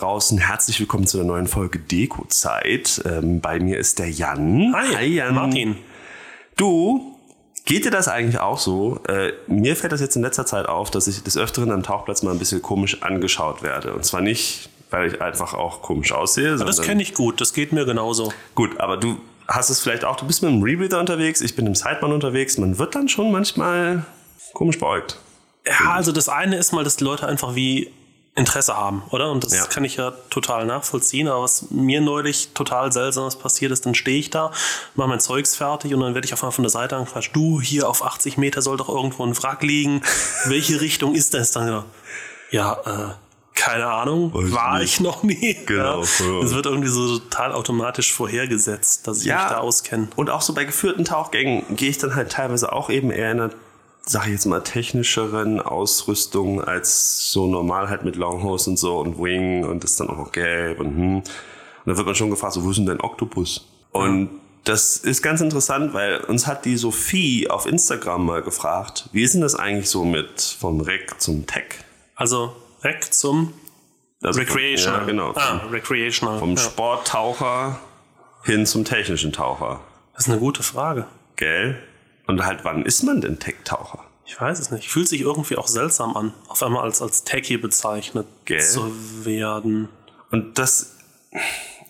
Draußen, herzlich willkommen zu der neuen Folge Deko-Zeit. Ähm, bei mir ist der Jan. Hi, Hi Jan. Martin. Du, geht dir das eigentlich auch so? Äh, mir fällt das jetzt in letzter Zeit auf, dass ich des Öfteren am Tauchplatz mal ein bisschen komisch angeschaut werde. Und zwar nicht, weil ich einfach auch komisch aussehe, Das sondern... kenne ich gut, das geht mir genauso. Gut, aber du hast es vielleicht auch, du bist mit einem Rebreather unterwegs, ich bin im Sideman unterwegs. Man wird dann schon manchmal komisch beäugt. Ja, also das eine ist mal, dass die Leute einfach wie Interesse haben, oder? Und das Ja. kann ich ja total nachvollziehen. Aber was mir neulich total seltsames passiert ist, dann stehe ich da, mache mein Zeugs fertig und dann werde ich auf einmal von der Seite angefragt, du, hier auf 80 Meter soll doch irgendwo ein Wrack liegen. Welche Richtung ist das dann? Ja, ja äh, keine Ahnung, Weiß war nicht. ich noch nie. Genau, Ja. ja. Es wird irgendwie so total automatisch vorhergesetzt, dass ich Ja. mich da auskenne. Und auch so bei geführten Tauchgängen gehe ich dann halt teilweise auch eben eher in einer, sag ich jetzt mal, technischeren Ausrüstung als so normal halt mit Longhose und so und Wing und das ist dann auch noch gelb und hm. Und dann wird man schon gefragt, so, wo ist denn dein Oktopus? Und das ist ganz interessant, weil uns hat die Sophie auf Instagram mal gefragt, wie ist denn das eigentlich so mit vom Rec zum Tech? Also Rec zum Also Recreational. Ja, genau. Ah, Recreational. Vom ja. Sporttaucher hin zum technischen Taucher. Das ist eine gute Frage. Gell? Und halt, wann ist man denn Tech-Taucher? Ich weiß es nicht. Fühlt sich irgendwie auch seltsam an, auf einmal als, als Techie bezeichnet Gell? zu werden. Und das,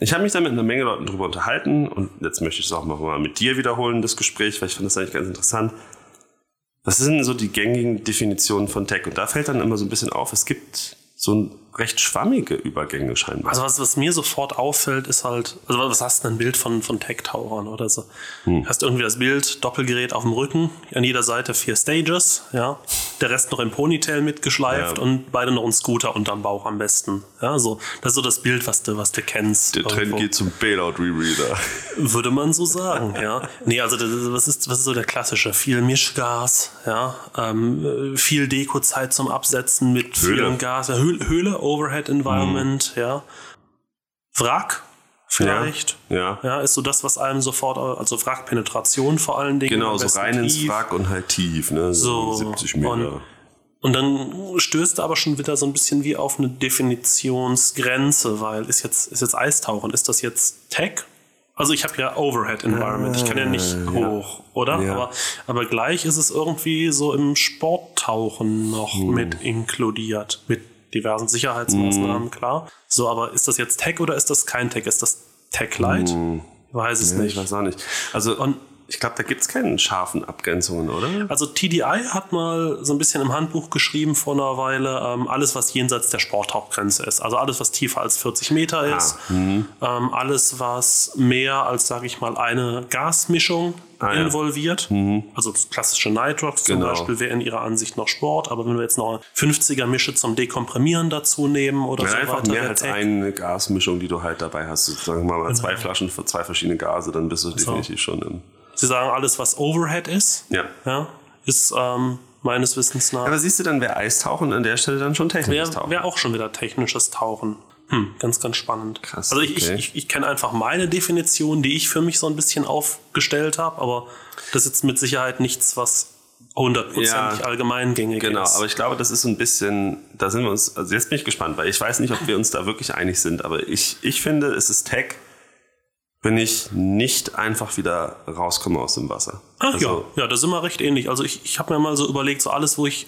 ich habe mich da mit einer Menge Leuten drüber unterhalten und jetzt möchte ich es auch mal mit dir wiederholen, das Gespräch, weil ich finde das eigentlich ganz interessant. Was sind so die gängigen Definitionen von Tech? Und da fällt dann immer so ein bisschen auf, es gibt so ein recht schwammige Übergänge scheinbar. Also was, was mir sofort auffällt, ist halt, also was hast du denn ein Bild von, von Tech-Tauchern oder so? Hm. Hast irgendwie das Bild, Doppelgerät auf dem Rücken, an jeder Seite vier Stages, ja. Der Rest noch im Ponytail mitgeschleift Ja. und beide noch einen Scooter unterm Bauch am besten. Ja, so. Das ist so das Bild, was du, was du kennst. Der Trend irgendwo. geht zum Bailout-Rereader. Würde man so sagen, ja. Nee, also das, ist- was ist, was ist so der klassische? Viel Mischgas, ja. Ähm, viel Dekozeit zum Absetzen mit Höhle. viel Gas. Ja, Höhle, Höhle Overhead Environment, ja. Wrack vielleicht. Ja. Ja, ist so das, was einem sofort, also Wrackpenetration vor allen Dingen. Genau, so rein ins. Wrack und halt tief, ne? So, So, 70 Meter. und- Und dann stößt er aber schon wieder so ein bisschen wie auf eine Definitionsgrenze, weil ist jetzt, ist jetzt Eistauchen, ist das jetzt Tech? Also ich habe ja Overhead Environment, ich kann ja nicht hoch, oder? Ja. Aber, aber gleich ist es irgendwie so im Sporttauchen noch Hm. mit inkludiert, mit diversen Sicherheitsmaßnahmen, Hm. klar. So, aber ist das jetzt Tech oder ist das kein Tech? Ist das Tech Light? Ich weiß es. Ja, nicht. ich weiß auch nicht. Also, Und- ich glaube, da gibt es keine scharfen Abgrenzungen, oder? Also TDI hat mal so ein bisschen im Handbuch geschrieben vor einer Weile, ähm, alles, was jenseits der Sporttauchgrenze ist. Also alles, was tiefer als 40 Meter ist. mhm. Ähm, alles, was mehr als, sage ich mal, eine Gasmischung Ah, ja. involviert. Also klassische Nitrox zum Genau. Beispiel wäre in ihrer Ansicht noch Sport. Aber wenn wir jetzt noch eine 50er-Mische zum Dekomprimieren dazu nehmen oder Ja, so einfach weiter. mehr als Tech. eine Gasmischung, die du halt dabei hast. Sagen wir mal Genau. zwei Flaschen für zwei verschiedene Gase, dann bist du definitiv schon im. Sie sagen, alles, was Overhead ist, Ja. ja, ist ähm, meines Wissens nach Aber siehst du, dann wäre Eistauchen an der Stelle dann schon technisches Wäre Tauchen. wär auch schon wieder technisches Tauchen. Hm, ganz, ganz spannend. Krass, Also ich, okay. ich, ich, ich kenne einfach meine Definition, die ich für mich so ein bisschen aufgestellt habe, aber das ist jetzt mit Sicherheit nichts, was hundertprozentig Ja, allgemeingängig Genau, ist. aber ich glaube, das ist so ein bisschen, da sind wir uns, also jetzt bin ich gespannt, weil ich weiß nicht, ob wir uns da wirklich einig sind, aber ich, ich finde, es ist Tech, wenn ich nicht einfach wieder rauskomme aus dem Wasser. Ach also, ja, ja, da sind wir recht ähnlich. Also ich, ich habe mir mal so überlegt, so alles, wo ich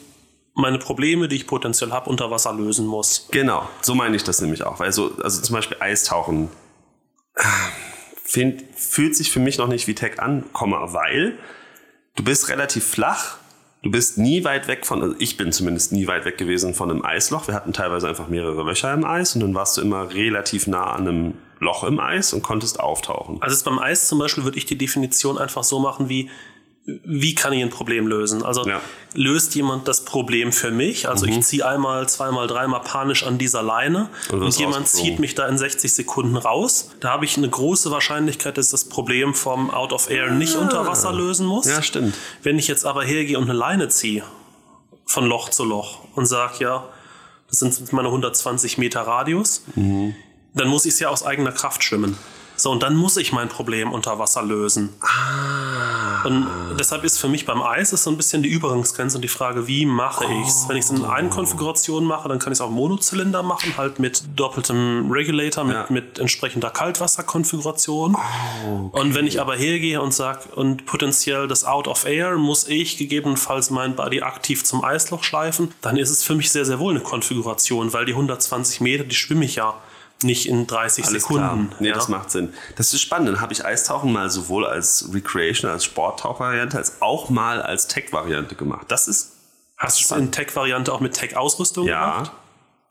meine Probleme, die ich potenziell habe, unter Wasser lösen muss. Genau, so meine ich das nämlich auch. Weil so, also zum Beispiel Eistauchen find, fühlt sich für mich noch nicht wie Tech an, weil du bist relativ flach, du bist nie weit weg von, also ich bin zumindest nie weit weg gewesen von einem Eisloch. Wir hatten teilweise einfach mehrere Löcher im Eis und dann warst du immer relativ nah an einem Loch im Eis und konntest auftauchen. Also beim Eis zum Beispiel würde ich die Definition einfach so machen wie, wie kann ich ein Problem lösen? Also Ja. löst jemand das Problem für mich? Also ich ziehe einmal, zweimal, dreimal panisch an dieser Leine Und und, jemand zieht mich da in 60 Sekunden raus. Da habe ich eine große Wahrscheinlichkeit, dass ich das Problem vom Out of Air nicht unter Wasser lösen muss. Ja, stimmt. Wenn ich jetzt aber hergehe und eine Leine ziehe, von Loch zu Loch und sage, ja, das sind meine 120 Meter Radius, Mhm. dann muss ich es ja aus eigener Kraft schwimmen. So, und dann muss ich mein Problem unter Wasser lösen. Ah. Und deshalb ist für mich beim Eis ist so ein bisschen die Übergangsgrenze und die Frage, wie mache ich es? Wenn ich es in einer Konfiguration mache, dann kann ich es auch Monozylinder machen, halt mit doppeltem Regulator, mit, Ja. mit entsprechender Kaltwasserkonfiguration. Und wenn ich aber hergehe und sage, und potenziell das Out of Air muss ich gegebenenfalls mein Body aktiv zum Eisloch schleifen, dann ist es für mich sehr, sehr wohl eine Konfiguration, weil die 120 Meter, die schwimme ich ja nicht in 30 Alles Sekunden. klar. Nee, ja. das macht Sinn. Das ist spannend. Dann habe ich Eistauchen mal sowohl als Recreation, als Sporttauchvariante, als auch mal als Tech-Variante gemacht. Das ist, Hast du es in Tech-Variante auch mit Tech-Ausrüstung ja, gemacht?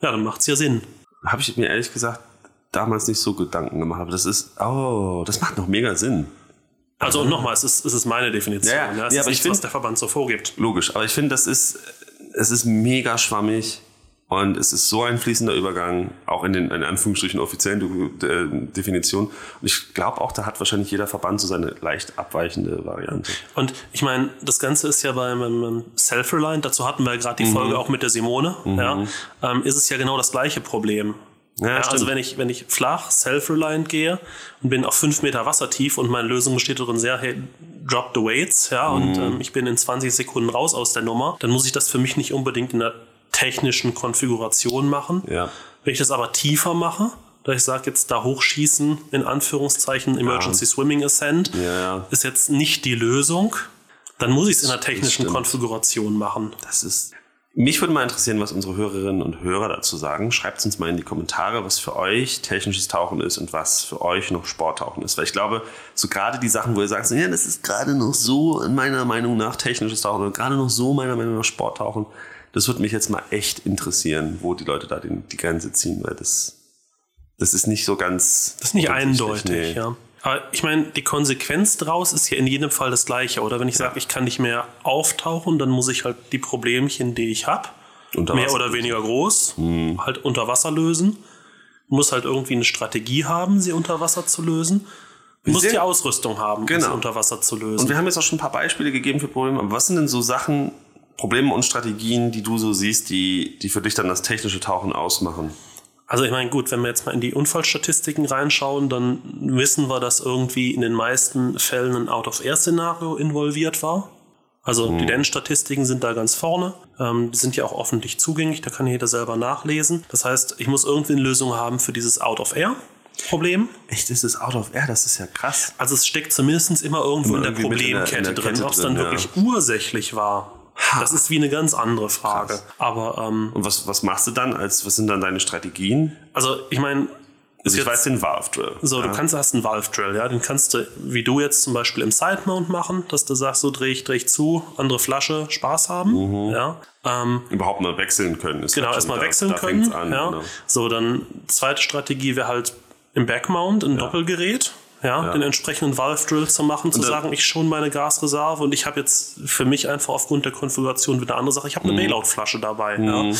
Ja, dann macht es ja Sinn. habe ich mir ehrlich gesagt damals nicht so Gedanken gemacht. Aber das ist, oh, das macht noch mega Sinn. Also nochmal, es ist, es ist meine Definition. Ja, ja. Ja, es Ja, ist aber ich nichts, was find- der Verband so vorgibt. Logisch. Aber ich finde, das ist, es ist mega schwammig. Und es ist so ein fließender Übergang, auch in den in Anführungsstrichen offiziellen äh, Definitionen. Und ich glaube auch, da hat wahrscheinlich jeder Verband so seine leicht abweichende Variante. Und ich meine, das Ganze ist ja beim, beim Self-Reliant, dazu hatten wir ja gerade die Mhm. Folge auch mit der Simone, ja, ähm, ist es ja genau das gleiche Problem. Ja, Ja, also wenn ich, wenn ich flach, self-reliant gehe und bin auf fünf Meter Wasser tief und meine Lösung besteht darin sehr, hey, drop the weights, ja, und Mhm. ähm, ich bin in 20 Sekunden raus aus der Nummer, dann muss ich das für mich nicht unbedingt in der technischen Konfiguration machen. Ja. Wenn ich das aber tiefer mache, da ich sage jetzt da hochschießen, in Anführungszeichen Emergency Swimming Ascent, Ja. ist jetzt nicht die Lösung, dann muss ich es in der technischen. Konfiguration machen. Das ist. Mich würde mal interessieren, was unsere Hörerinnen und Hörer dazu sagen. Schreibt uns mal in die Kommentare, was für euch technisches Tauchen ist und was für euch noch Sporttauchen ist. Weil ich glaube, so gerade die Sachen, wo ihr sagt, ja, das ist gerade noch so in meiner Meinung nach technisches Tauchen oder gerade noch so meiner Meinung nach Sporttauchen, das würde mich jetzt mal echt interessieren, wo die Leute da den, die Grenze ziehen, weil das, das ist nicht so ganz. Das ist nicht eindeutig, nee. ja. Aber ich meine, die Konsequenz daraus ist ja in jedem Fall das Gleiche. Oder wenn ich sage, ich kann nicht mehr auftauchen, dann muss ich halt die Problemchen, die ich habe, mehr oder weniger groß, halt unter Wasser lösen. Muss halt irgendwie eine Strategie haben, sie unter Wasser zu lösen. Muss sehen- die Ausrüstung haben, um Genau. sie unter Wasser zu lösen. Und wir haben jetzt auch schon ein paar Beispiele gegeben für Probleme. Aber was sind denn so Sachen, Probleme und Strategien, die du so siehst, die, die für dich dann das technische Tauchen ausmachen? Also ich meine, gut, wenn wir jetzt mal in die Unfallstatistiken reinschauen, dann wissen wir, dass irgendwie in den meisten Fällen ein Out-of-Air-Szenario involviert war. Also die DEN-Statistiken sind da ganz vorne. Ähm, die sind ja auch öffentlich zugänglich, da kann jeder selber nachlesen. Das heißt, ich muss irgendwie eine Lösung haben für dieses Out-of-Air-Problem. Echt, ist es out of air? Das ist ja krass. Also es steckt zumindest immer irgendwo in der mit in der- in Problemkette der drin. Ob es dann ja. wirklich ursächlich war, das ist wie eine ganz andere Frage. Krass. Aber ähm, Und was, was machst du dann? Als, was sind dann deine Strategien? also ich meine, Also ich weiß den Valve Drill. So, ja. du kannst, hast einen Valve Drill, ja, den kannst du, wie du jetzt zum Beispiel im Side Mount machen, dass du sagst, so dreh ich, dreh ich zu, andere Flasche, Spaß haben, ja. Ähm, überhaupt mal wechseln können. Ist genau, halt erstmal da- wechseln da können, fängt's An, ja. genau. So, dann zweite Strategie wäre halt im Backmount, ein Doppelgerät, ja, den entsprechenden Valve Drill zu machen, zu sagen, ich schon meine Gasreserve und ich habe jetzt für mich einfach aufgrund der Konfiguration wieder eine andere Sache, ich habe eine Mhm. Bailout-Flasche dabei, ja.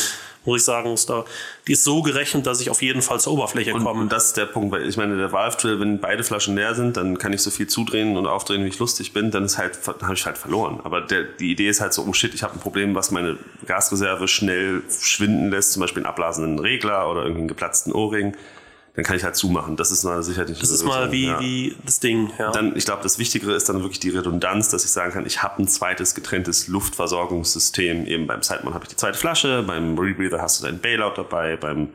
Wo ich sagen muss, da, die ist so gerechnet, dass ich auf jeden Fall zur Oberfläche komme. Und das ist der Punkt, weil ich meine, der Valve Drill, wenn beide Flaschen leer sind, dann kann ich so viel zudrehen und aufdrehen, wie ich lustig bin, dann ist halt, habe ich halt verloren. Aber der, die Idee ist halt so, oh shit, ich habe ein Problem, was meine Gasreserve schnell schwinden lässt, zum Beispiel einen abblasenden Regler oder irgendwie einen geplatzten Ohrring. Dann kann ich halt zumachen. Das ist mal sicherlich Das ist mal wie, wie das Ding, ja. Dann, ich glaube, das Wichtigere ist dann wirklich die Redundanz, dass ich sagen kann, ich habe ein zweites getrenntes Luftversorgungssystem. Eben beim Sideman habe ich die zweite Flasche, beim Rebreather hast du deinen Bailout dabei, beim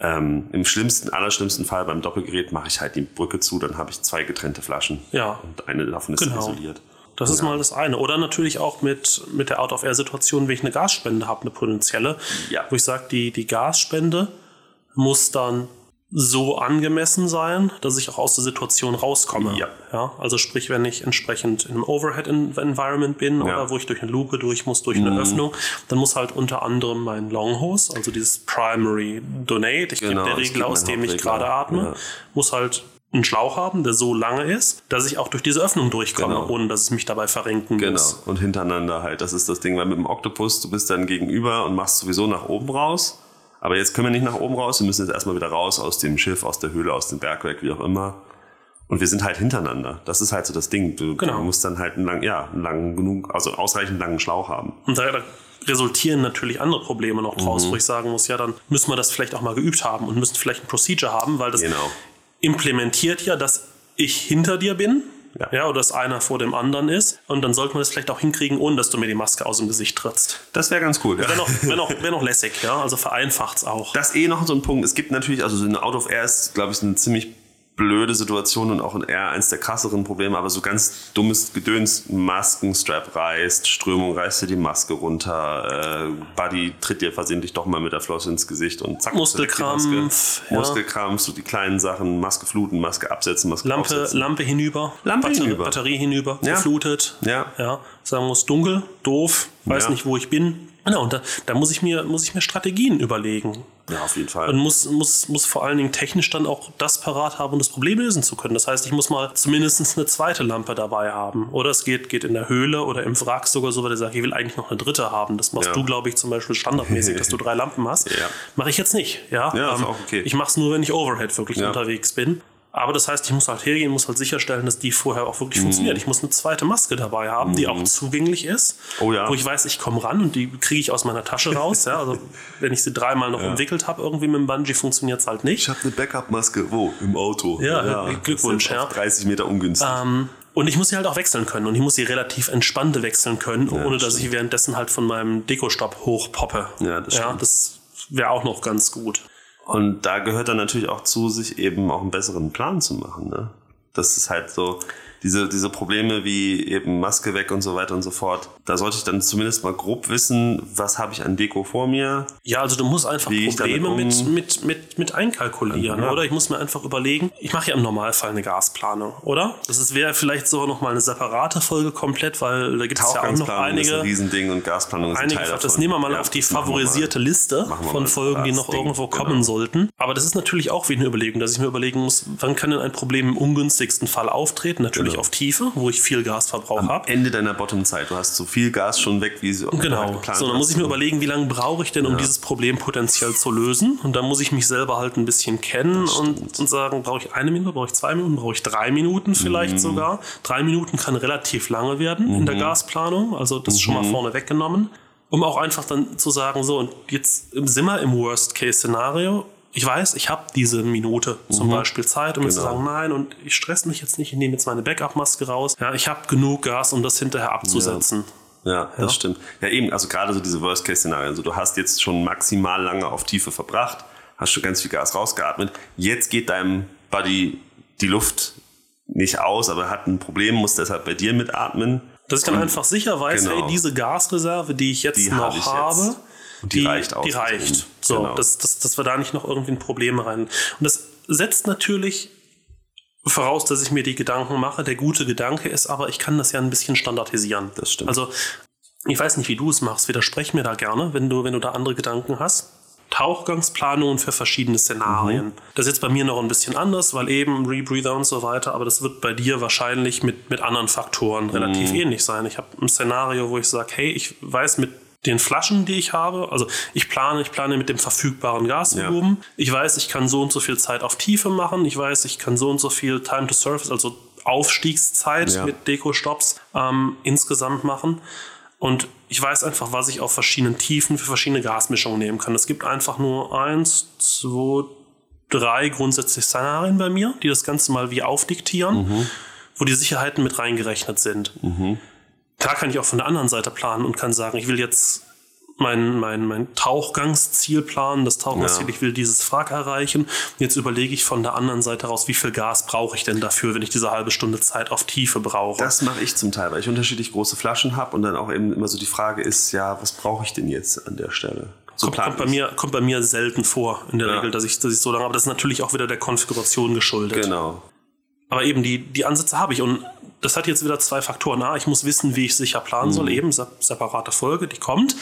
ähm, im schlimmsten, allerschlimmsten Fall beim Doppelgerät mache ich halt die Brücke zu, dann habe ich zwei getrennte Flaschen. Ja. Und eine davon ist Genau. isoliert. Das ist mal das eine. Oder natürlich auch mit, mit der Out-of-Air-Situation, wenn ich eine Gasspende habe, eine potenzielle, Ja. wo ich sage, die, die Gasspende muss dann so angemessen sein, dass ich auch aus der Situation rauskomme. Ja. Ja, also sprich, wenn ich entsprechend in einem Overhead-Environment bin Ja. Mhm. oder wo ich durch eine Luke durch muss, durch eine Öffnung, dann muss halt unter anderem mein Longhose, also dieses Primary Donate, ich Genau, gebe der Regel aus, dem ich gerade atme, Ja. muss halt einen Schlauch haben, der so lange ist, dass ich auch durch diese Öffnung durchkomme, Genau. ohne dass ich mich dabei verrenken Genau. muss. Und hintereinander halt. Das ist das Ding, weil mit dem Oktopus, du bist dann gegenüber und machst sowieso nach oben raus. Aber jetzt können wir nicht nach oben raus, wir müssen jetzt erstmal wieder raus aus dem Schiff, aus der Höhle, aus dem Bergwerk, wie auch immer. Und wir sind halt hintereinander. Das ist halt so das Ding. Du, Genau. du musst dann halt einen lang, ja, einen langen genug, also ausreichend langen Schlauch haben. Und da, da resultieren natürlich andere Probleme noch draus, Mhm. wo ich sagen muss, ja, dann müssen wir das vielleicht auch mal geübt haben und müssen vielleicht ein Procedure haben, weil das Genau. implementiert ja, dass ich hinter dir bin. Ja. Ja. oder dass einer vor dem anderen ist. Und dann sollte man das vielleicht auch hinkriegen, ohne dass du mir die Maske aus dem Gesicht trittst. Das wäre ganz cool. Wäre noch, wär noch, wär noch lässig, ja. Also vereinfacht's auch. Das ist eh noch so ein Punkt. Es gibt natürlich, also so ein Out of Air ist, glaube ich, eine ziemlich blöde Situation und auch in eher eins der krasseren Probleme, aber so ganz dummes Gedöns, Maskenstrap reißt, Strömung reißt dir die Maske runter, äh, Buddy tritt dir versehentlich doch mal mit der Flosse ins Gesicht und zack, Muskelkrampf, Maske. ja. Muskelkrampf, so die kleinen Sachen, Maske fluten, Maske absetzen, Maske Lampe, aufsetzen. Lampe hinüber, Lampe Batter hinüber. Batterie hinüber, Ja. geflutet. Ja. ja. Sagen muss, dunkel, doof, weiß Ja. nicht, wo ich bin. Genau, und da, da muss ich mir, muss ich mir Strategien überlegen. Ja, auf jeden Fall. Und muss, muss, muss vor allen Dingen technisch dann auch das parat haben, um das Problem lösen zu können. Das heißt, ich muss mal zumindest eine zweite Lampe dabei haben. Oder es geht, geht in der Höhle oder im Wrack sogar so, weil ich sage, ich will eigentlich noch eine dritte haben. Das machst Ja. du, glaube ich, zum Beispiel standardmäßig, dass du drei Lampen hast. Ja. Mache ich jetzt nicht. Ja, Ja, ist auch okay. Ich mache es nur, wenn ich Overhead wirklich Ja. unterwegs bin. Aber das heißt, ich muss halt hergehen, muss halt sicherstellen, dass die vorher auch Mhm. wirklich funktioniert. Ich muss eine zweite Maske dabei haben, die auch zugänglich ist. Oh ja. Wo ich weiß, ich komme ran und die kriege ich aus meiner Tasche raus. ja, also wenn ich sie dreimal noch umwickelt habe, irgendwie mit dem Bungee funktioniert es halt nicht. ich habe eine Backup-Maske. Wo? Im Auto. Ja, Glückwunsch, Das ist auf ja. 30 Meter ungünstig. Ähm, und ich muss sie halt auch wechseln können. Und ich muss sie relativ entspannte wechseln können, ohne das dass ich währenddessen halt von meinem Dekostopp hochpoppe. Ja, das ja, stimmt. das wäre auch noch ganz gut. Und da gehört dann natürlich auch zu, sich eben auch einen besseren Plan zu machen. Ne? Das ist halt so, diese, diese Probleme wie eben Maske weg und so weiter und so fort. Da sollte ich dann zumindest mal grob wissen, was habe ich an Deko vor mir. Ja, also du musst einfach Wie Probleme damit mit, um? mit, mit, mit einkalkulieren, Ja. oder? Ich muss mir einfach überlegen, ich mache ja im Normalfall eine Gasplanung, oder? Das wäre vielleicht sogar noch mal eine separate Folge komplett, weil da gibt es ja auch noch Tauchgangsplanung ist ein einige, Riesending und Gasplanung ist ein einige Teil davon. das nehmen wir mal Ja, auf die favorisierte Liste von Folgen, die noch Ding, irgendwo genau. kommen sollten. Aber das ist natürlich auch wieder eine Überlegung, dass ich mir überlegen muss, wann kann denn ein Problem im ungünstigsten Fall auftreten? Natürlich Genau. auf Tiefe, wo ich viel Gasverbrauch Am habe. Ende deiner Bottom-Zeit. Du hast so viel Gas schon weg, wie sie Genau. geplant So, dann muss ich mir überlegen, wie lange brauche ich denn, um dieses Problem potenziell zu lösen? Und dann muss ich mich selber halt ein bisschen kennen und, und sagen, brauche ich eine Minute, brauche ich zwei Minuten, brauche ich drei Minuten vielleicht Mhm. sogar. Drei Minuten kann relativ lange werden in der Gasplanung, also das ist schon mal Mhm. vorne weggenommen. Um auch einfach dann zu sagen, so, und jetzt sind wir im Worst-Case-Szenario. Ich weiß, ich habe diese Minute zum Beispiel Zeit, um jetzt zu Genau. sagen, nein, und ich stress mich jetzt nicht, ich nehme jetzt meine Backup-Maske raus. Ja, ich habe genug Gas, um das hinterher abzusetzen. Ja, das stimmt. Ja, eben, also gerade so diese Worst-Case-Szenarien. Also du hast jetzt schon maximal lange auf Tiefe verbracht, hast schon ganz viel Gas rausgeatmet. Jetzt geht deinem Buddy die Luft nicht aus, aber er hat ein Problem, muss deshalb bei dir mitatmen. Dass ich dann einfach sicher weiß, Genau. hey, diese Gasreserve, die ich jetzt Die noch habe ich habe, jetzt. Und die reicht aus. Die reicht. So, Genau. dass, dass, dass wir da nicht noch irgendwie ein Problem rein. Und das setzt natürlich voraus, dass ich mir die Gedanken mache. Der gute Gedanke ist aber, ich kann das ja ein bisschen standardisieren. Das stimmt. Also, ich weiß nicht, wie du es machst. Widersprech mir da gerne, wenn du, wenn du da andere Gedanken hast. Tauchgangsplanungen für verschiedene Szenarien. Mhm. Das ist jetzt bei mir noch ein bisschen anders, weil eben Rebreather und so weiter, aber das wird bei dir wahrscheinlich mit, mit anderen Faktoren relativ Mhm. ähnlich sein. Ich habe ein Szenario, wo ich sage, hey, ich weiß mit den Flaschen, die ich habe, also ich plane, ich plane mit dem verfügbaren Gasvolumen. Ich weiß, ich kann so und so viel Zeit auf Tiefe machen. Ich weiß, ich kann so und so viel Time to Surface, also Aufstiegszeit Ja. mit Deko-Stops ähm, insgesamt machen. Und ich weiß einfach, was ich auf verschiedenen Tiefen für verschiedene Gasmischungen nehmen kann. Es gibt einfach nur eins, zwei, drei grundsätzliche Szenarien bei mir, die das Ganze mal wie aufdiktieren, wo die Sicherheiten mit reingerechnet sind. Klar kann ich auch von der anderen Seite planen und kann sagen, ich will jetzt mein, mein, mein Tauchgangsziel planen, das Tauchgangsziel, Ja. ich will dieses Wrack erreichen. Jetzt überlege ich von der anderen Seite raus, wie viel Gas brauche ich denn dafür, wenn ich diese halbe Stunde Zeit auf Tiefe brauche. Das mache ich zum Teil, weil ich unterschiedlich große Flaschen habe und dann auch eben immer so die Frage ist, ja, was brauche ich denn jetzt an der Stelle? So kommt, kommt, bei mir, kommt bei mir selten vor, in der Ja. Regel, dass ich, dass ich so lange, aber das ist natürlich auch wieder der Konfiguration geschuldet. Genau. Aber eben, die, die Ansätze habe ich. Und das hat jetzt wieder zwei Faktoren. A, ich muss wissen, wie ich sicher planen Mhm. soll. Eben, se- separate Folge, die kommt.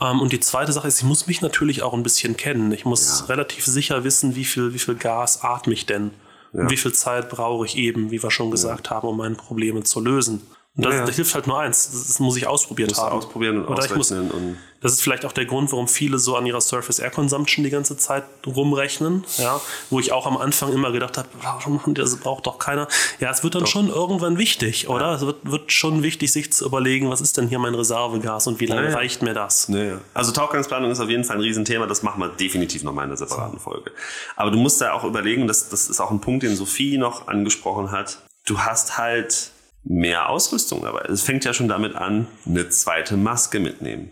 Ähm, und die zweite Sache ist, ich muss mich natürlich auch ein bisschen kennen. Ich muss Ja. relativ sicher wissen, wie viel, wie viel Gas atme ich denn. Und wie viel Zeit brauche ich eben, wie wir schon gesagt haben, um meine Probleme zu lösen. Das, Ja, ja. das hilft halt nur eins. Das muss ich ausprobiert Musst du haben. ausprobieren und Oder ich muss, ausrechnen und- das ist vielleicht auch der Grund, warum viele so an ihrer Surface Air Consumption die ganze Zeit rumrechnen. Ja, wo ich auch am Anfang immer gedacht habe, warum machen die das? braucht doch keiner. Ja, es wird dann schon irgendwann wichtig, oder? Es wird, wird schon wichtig, sich zu überlegen, was ist denn hier mein Reservegas und wie lange Ja, ja. reicht mir das? Naja. Also Tauchgangsplanung ist auf jeden Fall ein Riesenthema, das machen wir definitiv noch mal in einer separaten Folge. Aber du musst da auch überlegen, das, das ist auch ein Punkt, den Sophie noch angesprochen hat. Du hast halt mehr Ausrüstung dabei. Es fängt ja schon damit an, eine zweite Maske mitnehmen.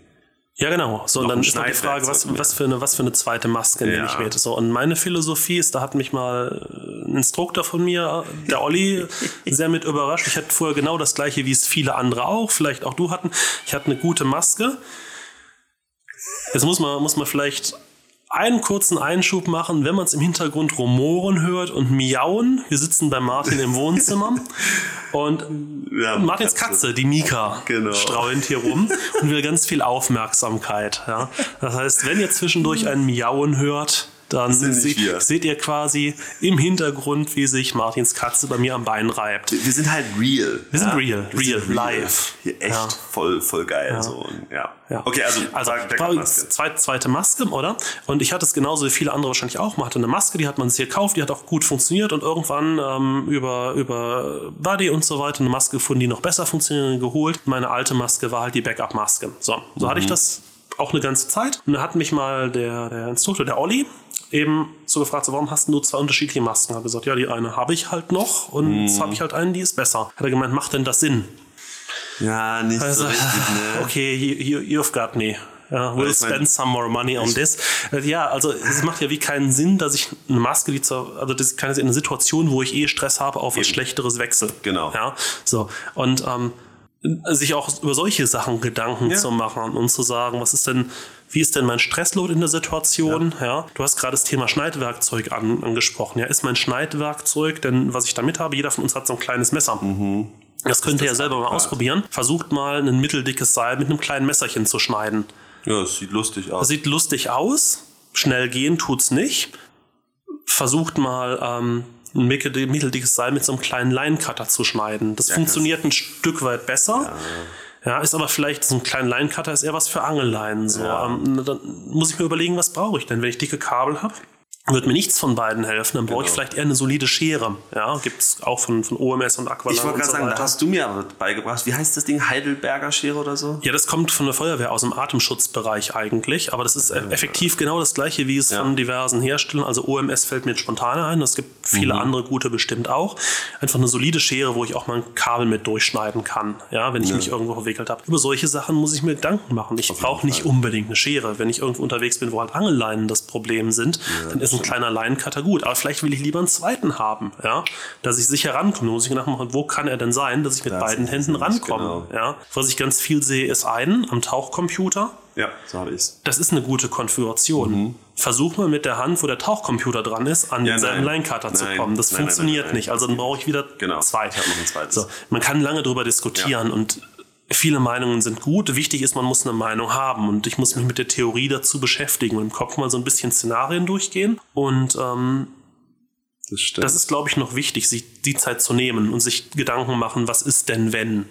Ja, genau. So, und dann ist noch die Frage, was, was, für eine, was für eine zweite Maske nehme Ja. ich mit. So, und meine Philosophie ist, da hat mich mal äh, ein Instruktor von mir, der Olli, sehr mit überrascht. Ich hatte vorher genau das gleiche, wie es viele andere auch, vielleicht auch du hatten. Ich hatte eine gute Maske. Jetzt muss man, muss man vielleicht einen kurzen Einschub machen, wenn man es im Hintergrund rumoren hört und miauen. Wir sitzen bei Martin im Wohnzimmer und Ja, Martins Katze. Die Mika, Genau. streunt hier rum und will ganz viel Aufmerksamkeit. Ja. Das heißt, wenn ihr zwischendurch ein Miauen hört, dann se wir. seht ihr quasi im Hintergrund, wie sich Martins Katze bei mir am Bein reibt. Wir sind halt real. Wir sind real, Wir real, sind live. Hier echt Ja. voll, voll geil. So. Und, ja. Ja. Okay, also, also war zweit, zweite Maske, oder? Und ich hatte es genauso wie viele andere wahrscheinlich auch. Man hatte eine Maske, die hat man sich gekauft, die hat auch gut funktioniert und irgendwann ähm, über, über Buddy und so weiter eine Maske gefunden, die noch besser funktioniert, geholt. Meine alte Maske war halt die Backup-Maske. So, so Mhm. hatte ich das auch eine ganze Zeit. Und dann hat mich mal der, der Instruktor, der Olli, eben so gefragt, so, warum hast du zwei unterschiedliche Masken? Habe gesagt, ja, die eine habe ich halt noch und Mhm. jetzt habe ich halt eine, die ist besser. Hat er gemeint, macht denn das Sinn? Ja, nicht Also, so richtig, ne? okay, you, you, you've got me. Ja, we'll spend some more money on this. Äh, Ja, also es macht ja wie keinen Sinn, dass ich eine Maske, die zur, also das kann jetzt in einer Situation, wo ich eh Stress habe, auf was Schlechteres wechsle. Genau. Ja, so. Und ähm, sich auch über solche Sachen Gedanken Ja. zu machen und zu sagen, was ist denn, wie ist denn mein Stressload in der Situation? Ja. Du hast gerade das Thema Schneidwerkzeug an, angesprochen. Ja, ist mein Schneidwerkzeug, denn was ich damit habe, jeder von uns hat so ein kleines Messer. Mhm. Das könnt ihr ja selber mal ausprobieren. Versucht mal ein mitteldickes Seil mit einem kleinen Messerchen zu schneiden. Ja, es sieht lustig aus. Das sieht lustig aus. Schnell gehen tut's nicht. Versucht mal ähm, ein mittel- mitteldickes Seil mit so einem kleinen Line-Cutter zu schneiden. Das funktioniert ein Stück weit besser. Ja. ist aber vielleicht so ein kleiner Line-Cutter ist eher was für Angelleinen. So. Ähm, dann muss ich mir überlegen, was brauche ich denn, wenn ich dicke Kabel habe. Wird mir nichts von beiden helfen, dann brauche ich Genau. vielleicht eher eine solide Schere. Ja, gibt's auch von, von OMS und Aqualan Ich wollte gerade so sagen, da hast du mir aber beigebracht, wie heißt das Ding? Heidelberger Schere oder so? Ja, das kommt von der Feuerwehr aus dem Atemschutzbereich eigentlich, aber das ist effektiv genau das gleiche, wie es von diversen Herstellern, also OMS fällt mir spontan ein, es gibt viele andere gute bestimmt auch. Einfach eine solide Schere, wo ich auch mal ein Kabel mit durchschneiden kann, ja, wenn ich mich irgendwo verwickelt habe. Über solche Sachen muss ich mir Gedanken machen. Ich brauche nicht unbedingt eine Schere. Wenn ich irgendwo unterwegs bin, wo halt Angelleinen das Problem sind, dann ist ein kleiner Leinencutter gut. Aber vielleicht will ich lieber einen zweiten haben, ja, dass ich sicher rankomme. Muss ich nachmachen, wo kann er denn sein, dass ich mit Das beiden Händen rankomme. genau. Ja, was ich ganz viel sehe, ist einen am Tauchcomputer. Ja, so habe ich es. Das ist eine gute Konfiguration. Versuch mal mit der Hand, wo der Tauchcomputer dran ist, an Mhm. Ja, denselben. Line-Cutter zu kommen. Das Nein, funktioniert nein, nein. nicht. Also dann brauche ich wieder Genau. zwei. Ich noch ein zweites. So, man kann lange darüber diskutieren und viele Meinungen sind gut. Wichtig ist, man muss eine Meinung haben und ich muss mich mit der Theorie dazu beschäftigen und im Kopf mal so ein bisschen Szenarien durchgehen. Und ähm, Das stimmt. das ist, glaube ich, noch wichtig, sich die Zeit zu nehmen und sich Gedanken machen, was ist denn, wenn?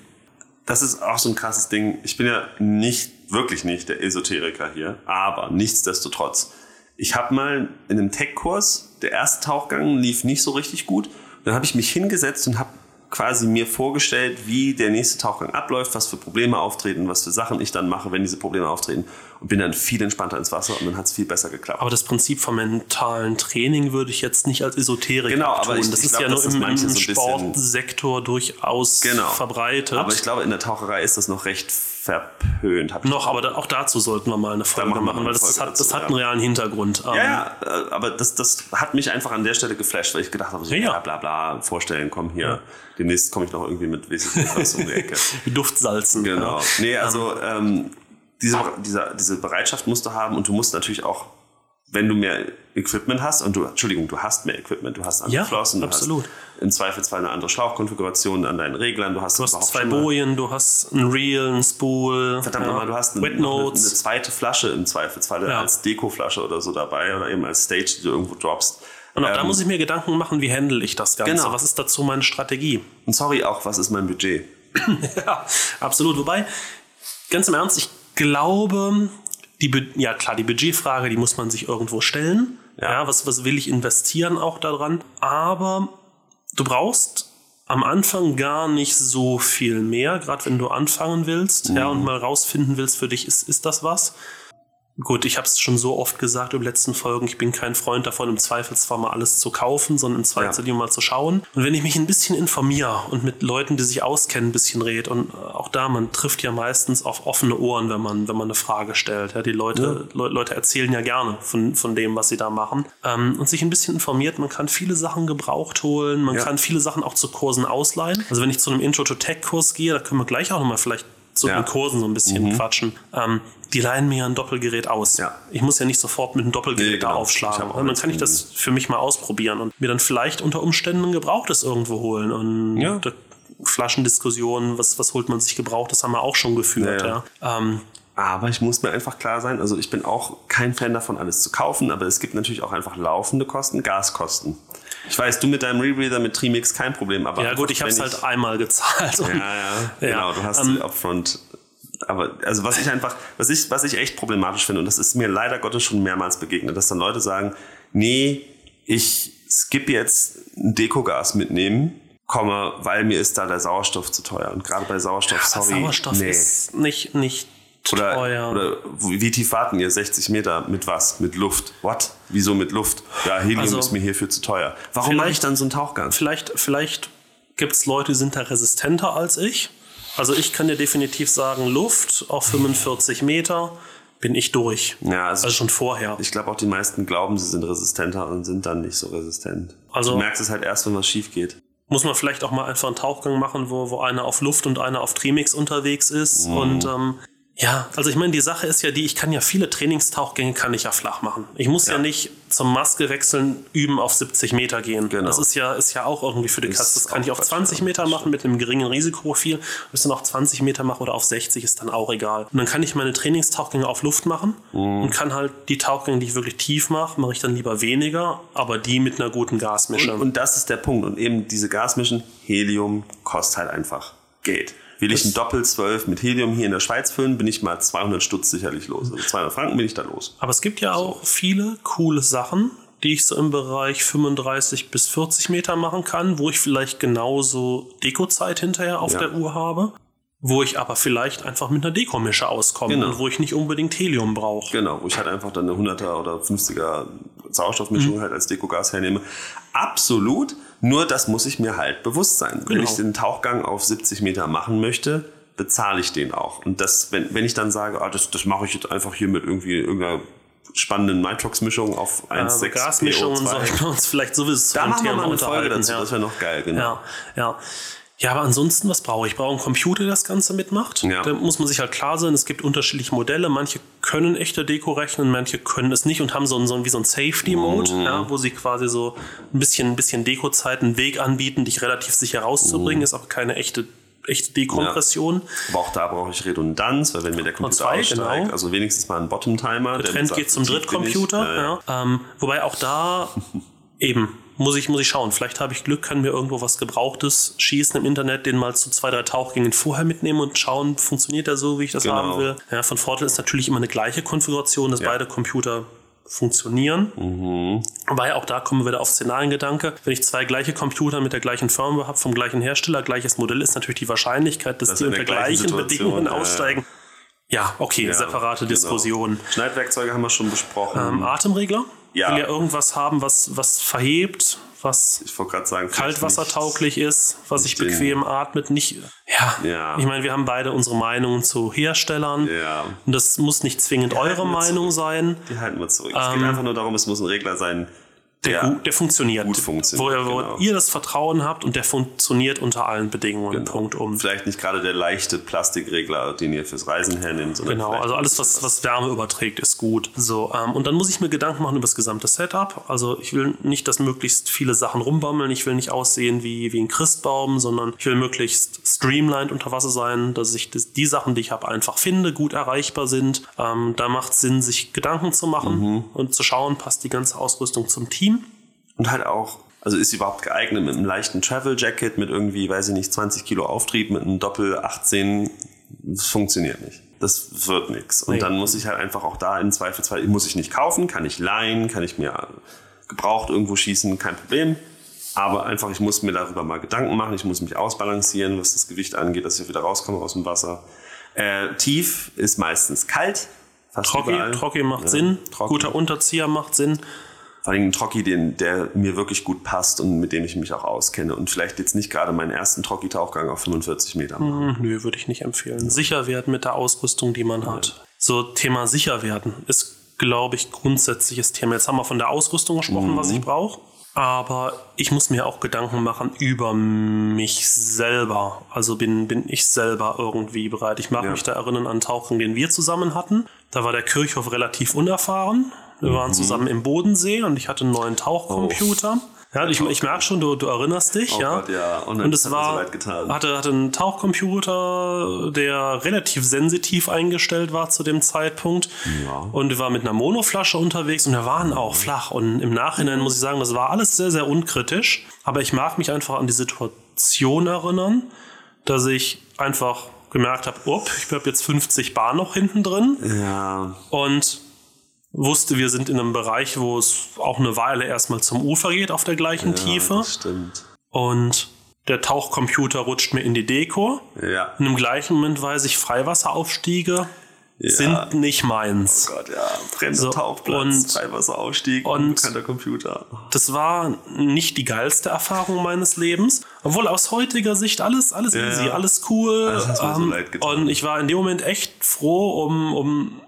das ist auch so ein krasses Ding. Ich bin ja nicht, wirklich nicht der Esoteriker hier, aber nichtsdestotrotz. Ich habe mal in einem Tech-Kurs, der erste Tauchgang lief nicht so richtig gut. Dann habe ich mich hingesetzt und habe quasi mir vorgestellt, wie der nächste Tauchgang abläuft, was für Probleme auftreten, was für Sachen ich dann mache, wenn diese Probleme auftreten. Und bin dann viel entspannter ins Wasser und dann hat es viel besser geklappt. Aber das Prinzip vom mentalen Training würde ich jetzt nicht als Esoterik Genau, aber ich- das ich ist glaub, ja nur das im, im so Sportsektor durchaus Genau. verbreitet. Aber ich glaube, in der Taucherei ist das noch recht verpönt. noch, aber da, auch dazu sollten wir mal eine Folge machen machen, weil das, Folge hat, das dazu, hat ja. einen realen Hintergrund. Ähm, Ja, ja, äh, aber das, das hat mich einfach an der Stelle geflasht, weil ich gedacht habe, so, Ja, ja, ja. bla bla, vorstellen, komm hier. Demnächst komme ich noch irgendwie mit weiß ich nicht was um die Ecke. Wie Duftsalzen. Genau. Ja. Nee, also ähm, diese, diese, diese Bereitschaft musst du haben und du musst natürlich auch, wenn du mehr Equipment hast, und du, Entschuldigung, du hast mehr Equipment, du hast andere Ja, Flossen, du absolut. hast im Zweifelsfall eine andere Schlauchkonfiguration an deinen Reglern, du hast, Du hast zwei Bojen, du hast ein Reel, ein Spool. Verdammt ja, nochmal, du hast eine, eine, eine zweite Flasche im Zweifelsfall Ja. als Dekoflasche oder so dabei oder eben als Stage, die du irgendwo droppst. Und auch da Ähm, muss ich mir Gedanken machen, wie handle ich das Ganze? Genau. Was ist dazu meine Strategie? Und sorry auch, was ist mein Budget? ja, absolut. Wobei, ganz im Ernst, ich glaube, die, ja klar, die Budgetfrage, die muss man sich irgendwo stellen. Ja. Ja, was, was will ich investieren auch daran? Aber du brauchst am Anfang gar nicht so viel mehr, gerade wenn du anfangen willst, ja, und mal rausfinden willst für dich, ist, ist das was? Gut, ich habe es schon so oft gesagt in den letzten Folgen, ich bin kein Freund davon, im Zweifelsfall mal alles zu kaufen, sondern im Zweifelsfall mal zu schauen. Und wenn ich mich ein bisschen informiere und mit Leuten, die sich auskennen, ein bisschen rede, und äh, auch da, man trifft ja meistens auf offene Ohren, wenn man, wenn man eine Frage stellt. Ja, die Leute, Le Leute erzählen ja gerne von, von dem, was sie da machen. Ähm, und sich ein bisschen informiert, man kann viele Sachen gebraucht holen, man Ja. kann viele Sachen auch zu Kursen ausleihen. Also wenn ich zu einem Intro-to-Tech-Kurs gehe, da können wir gleich auch nochmal vielleicht zu Ja. Mhm. den Kursen so ein bisschen quatschen. Ähm, die leihen mir ein Doppelgerät aus. Ja. Ich muss ja nicht sofort mit einem Doppelgerät Nee, da genau. aufschlagen. Hab auch Und dann kann ich das für mich mal ausprobieren und mir dann vielleicht unter Umständen ein Gebrauchtes irgendwo holen. Und Ja. da- Flaschendiskussionen, was, was holt man sich Gebrauchtes, haben wir auch schon geführt. Ja, Ja, ja. Ähm, Aber ich muss mir einfach klar sein, also ich bin auch kein Fan davon, alles zu kaufen, aber es gibt natürlich auch einfach laufende Kosten, Gaskosten. Ich weiß, du mit deinem Rebreather mit Trimix kein Problem, aber ja gut, ich habe es halt einmal gezahlt. Und, Ja, ja, genau, du hast ähm, die Upfront. Aber also was ich einfach, was ich, was ich echt problematisch finde, und das ist mir leider Gottes schon mehrmals begegnet, dass dann Leute sagen, nee, ich skip jetzt ein Dekogas mitnehmen, komme, weil mir ist da der Sauerstoff zu teuer. Und gerade bei Sauerstoff, aber sorry. Sauerstoff nee. ist nicht, nicht Oder, teuer. oder wie tief warten ihr? 60 Meter mit was? Mit Luft. What? Wieso mit Luft? Ja, Helium Also, ist mir hierfür zu teuer. Warum mache ich dann so einen Tauchgang? vielleicht, vielleicht gibt es Leute, die sind da resistenter als ich. Also ich kann dir definitiv sagen, Luft auf 45 Meter bin ich durch. Ja, also, Also schon vorher. ich glaube auch die meisten glauben, sie sind resistenter und sind dann nicht so resistent. Also- du merkst es halt erst, wenn was schief geht. Muss man vielleicht auch mal einfach einen Tauchgang machen, wo, wo einer auf Luft und einer auf Trimix unterwegs ist. Und ähm, ja, also ich meine, die Sache ist ja die, ich kann ja viele Trainingstauchgänge kann ich ja flach machen. Ich muss ja, Ja. nicht zum Maske wechseln, üben auf 70 Meter gehen. Genau. Das ist ja, ist ja auch irgendwie für die Katze. Das kann ich auf Quatsch, 20 ja. Meter machen mit einem geringen Risikoprofil. Ob ich dann auf 20 Meter mache oder auf 60 ist dann auch egal. Und dann kann ich meine Trainingstauchgänge auf Luft machen Mhm. und kann halt die Tauchgänge, die ich wirklich tief mache, mache ich dann lieber weniger, aber die mit einer guten Gasmische. Und, und das ist der Punkt. Und eben diese Gasmischen, Helium kostet halt einfach Geld. Will ich ein Doppel 12 mit Helium hier in der Schweiz füllen, bin ich mal 200 Stutz sicherlich los. Also 200 Franken bin ich da los. Aber es gibt ja auch viele coole Sachen, die ich so im Bereich 35 bis 40 Meter machen kann, wo ich vielleicht genauso Dekozeit hinterher auf Ja. der Uhr habe, wo ich aber vielleicht einfach mit einer Dekomische auskomme Genau. und wo ich nicht unbedingt Helium brauche. Genau, wo ich halt einfach dann eine 100er oder 50er Mhm. Sauerstoffmischung halt als Dekogas hernehme. Absolut, nur das muss ich mir halt bewusst sein. Wenn Genau. ich den Tauchgang auf 70 Meter machen möchte, bezahle ich den auch. Und das, wenn, wenn ich dann sage, ah, das, das mache ich jetzt einfach hier mit irgendwie irgendeiner spannenden Nitrox-Mischung auf 1,6 Also Gasmischungen PO2. sollten wir uns vielleicht sowieso Da machen wir mal eine Folge dazu, ja. das wäre noch geil, genau. Ja, ja. Ja, aber ansonsten, was brauche ich? Ich brauche einen Computer, der das Ganze mitmacht. Ja. Da muss man sich halt klar sein, es gibt unterschiedliche Modelle. Manche können echte Deko rechnen, manche können es nicht und haben so, ein- so ein- wie so ein Safety-Mode, Mhm. ja, wo sie quasi so ein bisschen, ein bisschen Dekozeit, einen Weg anbieten, dich relativ sicher rauszubringen. Mhm. Ist aber keine echte, echte Dekompression. Aber auch da brauche ich Redundanz, weil wenn mir der Computer zwei, aussteigt, genau. also wenigstens mal ein Bottom-Timer. Der Trend geht zum Drittcomputer. Ja, Ähm, wobei auch da eben muss ich, muss ich schauen. Vielleicht habe ich Glück, kann mir irgendwo was Gebrauchtes schießen im Internet, den mal zu zwei, drei Tauchgängen vorher mitnehmen und schauen, funktioniert der so, wie ich das Genau. haben will. Ja, von Vorteil ist natürlich immer eine gleiche Konfiguration, dass Ja. beide Computer funktionieren. Wobei auch da kommen wir wieder auf Szenariengedanke. Wenn ich zwei gleiche Computer mit der gleichen Firmware habe, vom gleichen Hersteller, gleiches Modell, ist natürlich die Wahrscheinlichkeit, dass Das die unter gleichen gleichen Bedingungen aussteigen. Ja, okay, Ja, separate genau. Diskussion. Schneidwerkzeuge haben wir schon besprochen. Ähm, Atemregler. Ja. Will ja irgendwas haben, was, was verhebt, was ich sagen, kaltwassertauglich ist, was sich den- bequem atmet. Nicht, ja. Ja. Ich meine, wir haben beide unsere Meinungen zu Herstellern. Ja. Und das muss nicht zwingend eure halten wir Meinung sein. nicht- Die halten wir zurück. es geht einfach nur darum, es muss ein Regler sein, Der, der, gut, der funktioniert. gut funktioniert, Wo, ihr- wo genau. ihr das Vertrauen habt und der funktioniert unter allen Bedingungen. Genau. Punkt um. vielleicht nicht gerade der leichte Plastikregler, den ihr fürs Reisen hernimmt, sondern Genau, also alles, was, was Wärme überträgt, ist gut. So, ähm, und dann muss ich mir Gedanken machen über das gesamte Setup. Also ich will nicht, dass möglichst viele Sachen rumbammeln. Ich will nicht aussehen wie, wie ein Christbaum, sondern ich will möglichst streamlined unter Wasser sein, dass ich das, die Sachen, die ich habe, einfach finde, gut erreichbar sind. Ähm, da macht es Sinn, sich Gedanken zu machen Mhm. und zu schauen, passt die ganze Ausrüstung zum Team. Und halt auch, Also ist sie überhaupt geeignet mit einem leichten Travel Jacket, mit irgendwie, weiß ich nicht, 20 Kilo Auftrieb, mit einem Doppel 18? Das funktioniert nicht. Das wird nichts. Und dann muss ich halt einfach auch da im Zweifelsfall, muss ich nicht kaufen, kann ich leihen, kann ich mir gebraucht irgendwo schießen, kein Problem. Aber einfach, ich muss mir darüber mal Gedanken machen, ich muss mich ausbalancieren, was das Gewicht angeht, dass ich wieder rauskomme aus dem Wasser. Äh, tief ist meistens kalt. Fast. Trocki macht Ja, Sinn. Trocki. Guter Unterzieher macht Sinn. Vor allem ein Trocki, den, der mir wirklich gut passt und mit dem ich mich auch auskenne. Und vielleicht jetzt nicht gerade meinen ersten Trocki-Tauchgang auf 45 Meter machen. Hm, Nö, würde ich nicht empfehlen. Sicher werden mit der Ausrüstung, die man hat. So, Thema sicher werden ist, glaube ich, grundsätzliches Thema. Jetzt haben wir von der Ausrüstung gesprochen, was ich brauche. Aber ich muss mir auch Gedanken machen über mich selber. Also bin, bin ich selber irgendwie bereit. Ich mag Ja. mich da erinnern an einen Tauchgang, den wir zusammen hatten. Da war der Kirchhoff relativ unerfahren. Wir waren zusammen im Bodensee und ich hatte einen neuen Tauchcomputer. Ja, ich, ich merke schon, du, du erinnerst dich, Oh ja. Gott, ja. Und Und, es war, so hatte, hatte einen Tauchcomputer, der relativ sensitiv eingestellt war zu dem Zeitpunkt. Ja. Und wir waren mit einer Monoflasche unterwegs und wir waren auch flach. Und im Nachhinein muss ich sagen, das war alles sehr, sehr unkritisch. Aber ich mag mich einfach an die Situation erinnern, dass ich einfach gemerkt habe, up, ich habe jetzt 50 Bar noch hinten drin Ja, und wusste, wir sind in einem Bereich, wo es auch eine Weile erstmal zum Ufer geht auf der gleichen Tiefe. das stimmt. Und der Tauchcomputer rutscht mir in die Deko. Ja. Und im gleichen Moment weiß ich, Freiwasseraufstiege sind nicht meins. Oh Gott, ja. Brennender So, Tauchplatz, und- Freiwasseraufstieg, und- unbekannter Computer. Das war nicht die geilste Erfahrung meines Lebens. Obwohl aus heutiger Sicht alles, alles Ja. easy, alles cool. Hat's mir so und ich war in dem Moment echt froh um, um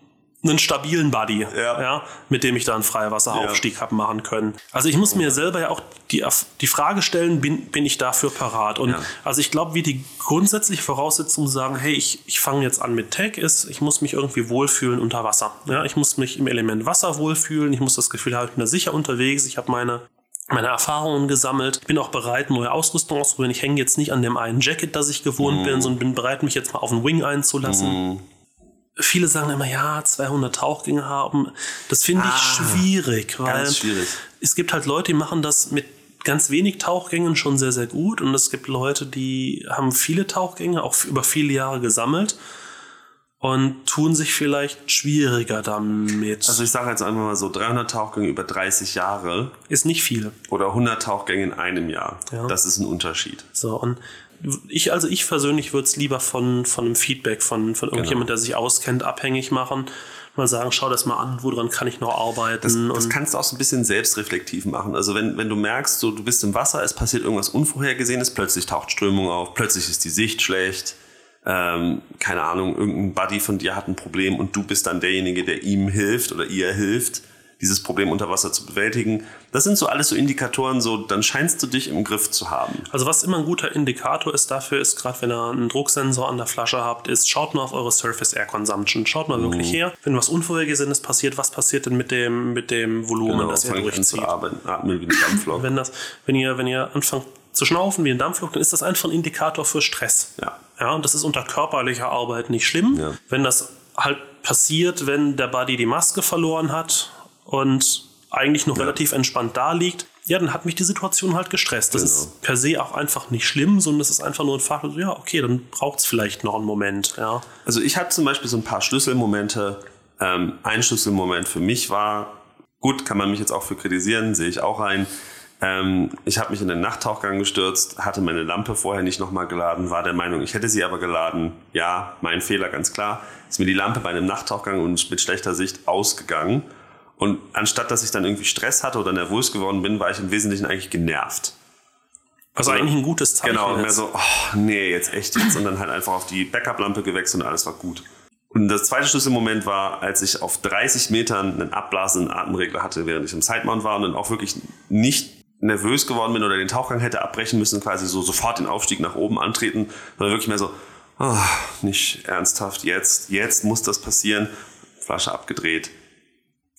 einen stabilen Buddy, Ja. mit dem ich da einen Freiwasseraufstieg habe machen können. Also ich muss mir selber ja auch die, die Frage stellen, bin, bin ich dafür parat? Und Ja. also ich glaube, wie die grundsätzliche Voraussetzung sagen, hey, ich, ich fange jetzt an mit Tech, ist, ich muss mich irgendwie wohlfühlen unter Wasser. Ja, ich muss mich im Element Wasser wohlfühlen, ich muss das Gefühl haben, ich bin da sicher unterwegs, ich habe meine meine Erfahrungen gesammelt. Ich bin auch bereit, neue Ausrüstung auszuprobieren. Ich hänge jetzt nicht an dem einen Jacket, das ich gewohnt Mhm. bin, sondern bin bereit, mich jetzt mal auf einen Wing einzulassen. Viele sagen immer, ja, 200 Tauchgänge haben. Das finde ich Ah, schwierig, weil schwierig. es gibt halt Leute, die machen das mit ganz wenig Tauchgängen schon sehr, sehr gut. Und es gibt Leute, die haben viele Tauchgänge, auch über viele Jahre gesammelt und tun sich vielleicht schwieriger damit. Also ich sage jetzt einfach mal so, 300 Tauchgänge über 30 Jahre ist nicht viel. oder 100 Tauchgänge in einem Jahr. Ja. Das ist ein Unterschied. So, und ich, also ich persönlich würde es lieber von, von einem Feedback von, von irgendjemand, der sich auskennt, abhängig machen. Mal sagen, schau das mal an, woran kann ich noch arbeiten. Das, das kannst du auch so ein bisschen selbstreflektiv machen. Also wenn, wenn du merkst, so, du bist im Wasser, es passiert irgendwas Unvorhergesehenes, plötzlich taucht Strömung auf, plötzlich ist die Sicht schlecht, ähm, keine Ahnung, irgendein Buddy von dir hat ein Problem und du bist dann derjenige, der ihm hilft oder ihr hilft, dieses Problem unter Wasser zu bewältigen. Das sind so alles so Indikatoren, so dann scheinst du dich im Griff zu haben. Also was immer ein guter Indikator ist dafür, ist gerade wenn ihr einen Drucksensor an der Flasche habt, ist schaut mal auf eure Surface Air Consumption. Schaut mal Mhm. wirklich her. Wenn was Unvorhergesehenes passiert, was passiert denn mit dem, mit dem Volumen, das ihr Genau, durchzieht? zu arbeiten, atmen wie ein Dampflok. Wenn, das, wenn, ihr, wenn ihr anfangt zu schnaufen wie ein Dampflok, dann ist das einfach ein Indikator für Stress. Ja. Ja, und das ist unter körperlicher Arbeit nicht schlimm. Ja. Wenn das halt passiert, wenn der Buddy die Maske verloren hat und eigentlich noch relativ entspannt da liegt, ja, dann hat mich die Situation halt gestresst. Das Genau. ist per se auch einfach nicht schlimm, sondern das ist einfach nur ein Faktor, so, ja, okay, dann braucht es vielleicht noch einen Moment. Ja. Also ich hatte zum Beispiel so ein paar Schlüsselmomente. Ähm, ein Schlüsselmoment für mich war, gut, kann man mich jetzt auch für kritisieren, sehe ich auch ein. Ähm, ich habe mich in den Nachttauchgang gestürzt, hatte meine Lampe vorher nicht nochmal geladen, war der Meinung, ich hätte sie aber geladen. Ja, mein Fehler, ganz klar. Ist mir die Lampe bei einem Nachttauchgang und mit schlechter Sicht ausgegangen. Und anstatt dass ich dann irgendwie Stress hatte oder nervös geworden bin, war ich im Wesentlichen eigentlich genervt. Was eigentlich ein gutes Zeichen Genau, und mehr so, oh, nee, jetzt echt jetzt. Und dann halt einfach auf die Backup-Lampe gewechselt und alles war gut. Und das zweite Schlüsselmoment war, als ich auf 30 Metern einen abblasenden Atemregler hatte, während ich im Sidemount war und dann auch wirklich nicht nervös geworden bin oder den Tauchgang hätte abbrechen müssen, quasi so sofort den Aufstieg nach oben antreten, sondern wirklich mehr so, ah, nicht ernsthaft, jetzt, jetzt muss das passieren. Flasche abgedreht,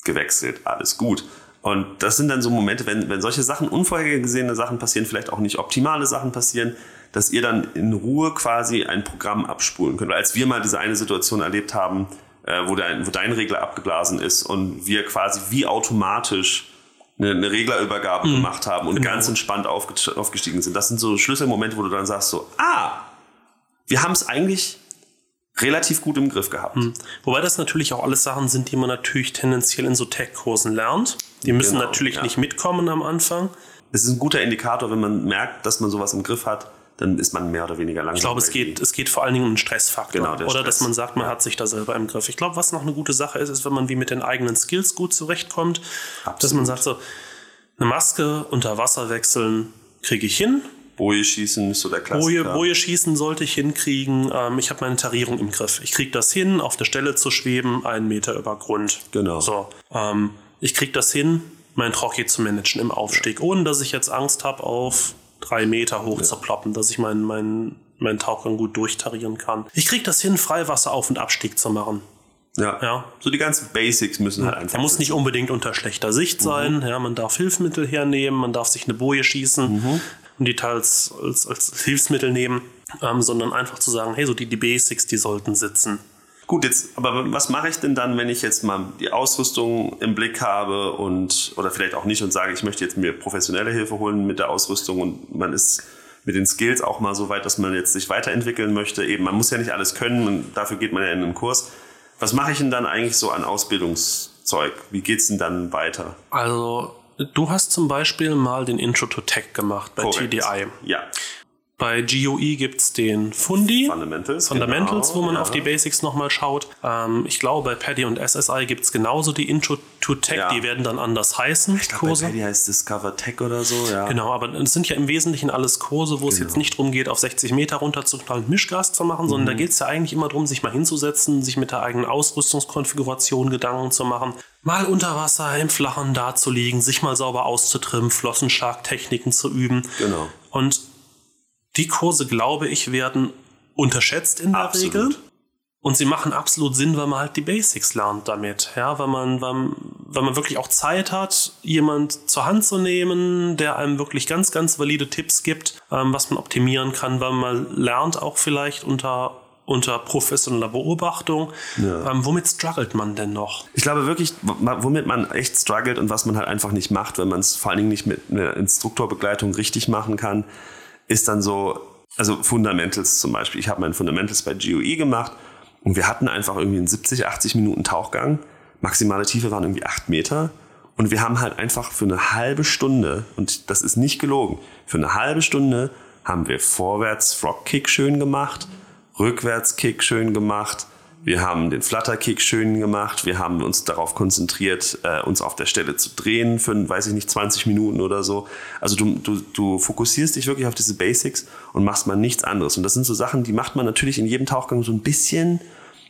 gewechselt, alles gut. Und das sind dann so Momente, wenn, wenn solche Sachen, unvorhergesehene Sachen passieren, vielleicht auch nicht optimale Sachen passieren, dass ihr dann in Ruhe quasi ein Programm abspulen könnt. Weil als wir mal diese eine Situation erlebt haben, äh, wo, dein, wo dein Regler abgeblasen ist und wir quasi wie automatisch eine, eine Reglerübergabe gemacht haben und genau. ganz entspannt aufgestiegen sind. Das sind so Schlüsselmomente, wo du dann sagst so, ah, wir haben es eigentlich relativ gut im Griff gehabt. Mhm. Wobei das natürlich auch alles Sachen sind, die man natürlich tendenziell in so Tech-Kursen lernt. Die müssen genau, natürlich ja. nicht mitkommen am Anfang. Es ist ein guter Indikator, wenn man merkt, dass man sowas im Griff hat, dann ist man mehr oder weniger langsam. Ich glaube, es geht, es geht vor allen Dingen um den Stressfaktor. Genau, oder Stress. dass man sagt, man ja. hat sich da selber im Griff. Ich glaube, was noch eine gute Sache ist, ist, wenn man wie mit den eigenen Skills gut zurechtkommt, Absolut. dass man sagt so, eine Maske unter Wasser wechseln kriege ich hin. Boje schießen ist so der Klassiker. Boje, Boje schießen sollte ich hinkriegen. Ähm, ich habe meine Tarierung im Griff. Ich kriege das hin, auf der Stelle zu schweben, einen Meter über Grund. Genau. So, ähm, ich kriege das hin, mein Trocki zu managen im Aufstieg, ohne dass ich jetzt Angst habe, auf drei Meter hoch ja. zu ploppen, dass ich meinen mein, mein Tauchgang gut durchtarieren kann. Ich kriege das hin, Freiwasser auf- und Abstieg zu machen. Ja. ja. So die ganzen Basics müssen halt einfach. Er muss nicht unbedingt unter schlechter Sicht sein. Mhm. Ja, man darf Hilfsmittel hernehmen, man darf sich eine Boje schießen mhm. Und die teils als, als Hilfsmittel nehmen, ähm, sondern einfach zu sagen, hey, so die, die Basics, die sollten sitzen. Gut, jetzt, aber was mache ich denn dann, wenn ich jetzt mal die Ausrüstung im Blick habe und, oder vielleicht auch nicht und sage, ich möchte jetzt mir professionelle Hilfe holen mit der Ausrüstung und man ist mit den Skills auch mal so weit, dass man jetzt sich weiterentwickeln möchte. Eben, man muss ja nicht alles können und dafür geht man ja in einen Kurs. Was mache ich denn dann eigentlich so an Ausbildungszeug? Wie geht's denn dann weiter? Also, du hast zum Beispiel mal den Intro to Tech gemacht bei Korrekt. TDI. Ja. Bei GUE gibt es den Fundi. Fundamentals. Fundamentals, genau, wo man ja. auf die Basics nochmal schaut. Ähm, ich glaube, bei Paddy und SSI gibt es genauso die Intro to Tech. Ja. Die werden dann anders heißen. Ich glaube, Paddy heißt Discover Tech oder so. Ja. Genau, aber es sind ja im Wesentlichen alles Kurse, wo genau. es jetzt nicht darum geht, auf 60 Meter runterzuknallen und Mischgas zu machen, mhm. sondern da geht es ja eigentlich immer darum, sich mal hinzusetzen, sich mit der eigenen Ausrüstungskonfiguration Gedanken zu machen mal unter Wasser im Flachen dazulegen, sich mal sauber auszutrimmen, Flossenschlagtechniken zu üben. Genau. Und die Kurse, glaube ich, werden unterschätzt in der absolut. Regel. Und sie machen absolut Sinn, weil man halt die Basics lernt damit. Ja, weil man, weil, weil man wirklich auch Zeit hat, jemand zur Hand zu nehmen, der einem wirklich ganz, ganz valide Tipps gibt, ähm, was man optimieren kann, weil man lernt auch vielleicht unter unter professioneller Beobachtung. Ja. Ähm, womit struggelt man denn noch? Ich glaube wirklich, womit man echt struggelt und was man halt einfach nicht macht, wenn man es vor allen Dingen nicht mit einer Instruktorbegleitung richtig machen kann, ist dann so, also Fundamentals zum Beispiel. Ich habe mein Fundamentals bei GOE gemacht und wir hatten einfach irgendwie einen 70, 80 Minuten Tauchgang. Maximale Tiefe waren irgendwie 8 Meter. Und wir haben halt einfach für eine halbe Stunde, und das ist nicht gelogen, für eine halbe Stunde haben wir vorwärts Frog Kick schön gemacht, rückwärts Kick schön gemacht, wir haben den Flutter-Kick schön gemacht. Wir haben uns darauf konzentriert, äh, uns auf der Stelle zu drehen für, weiß ich nicht, 20 Minuten oder so. Also du, du, du fokussierst dich wirklich auf diese Basics und machst mal nichts anderes. Und das sind so Sachen, die macht man natürlich in jedem Tauchgang so ein bisschen,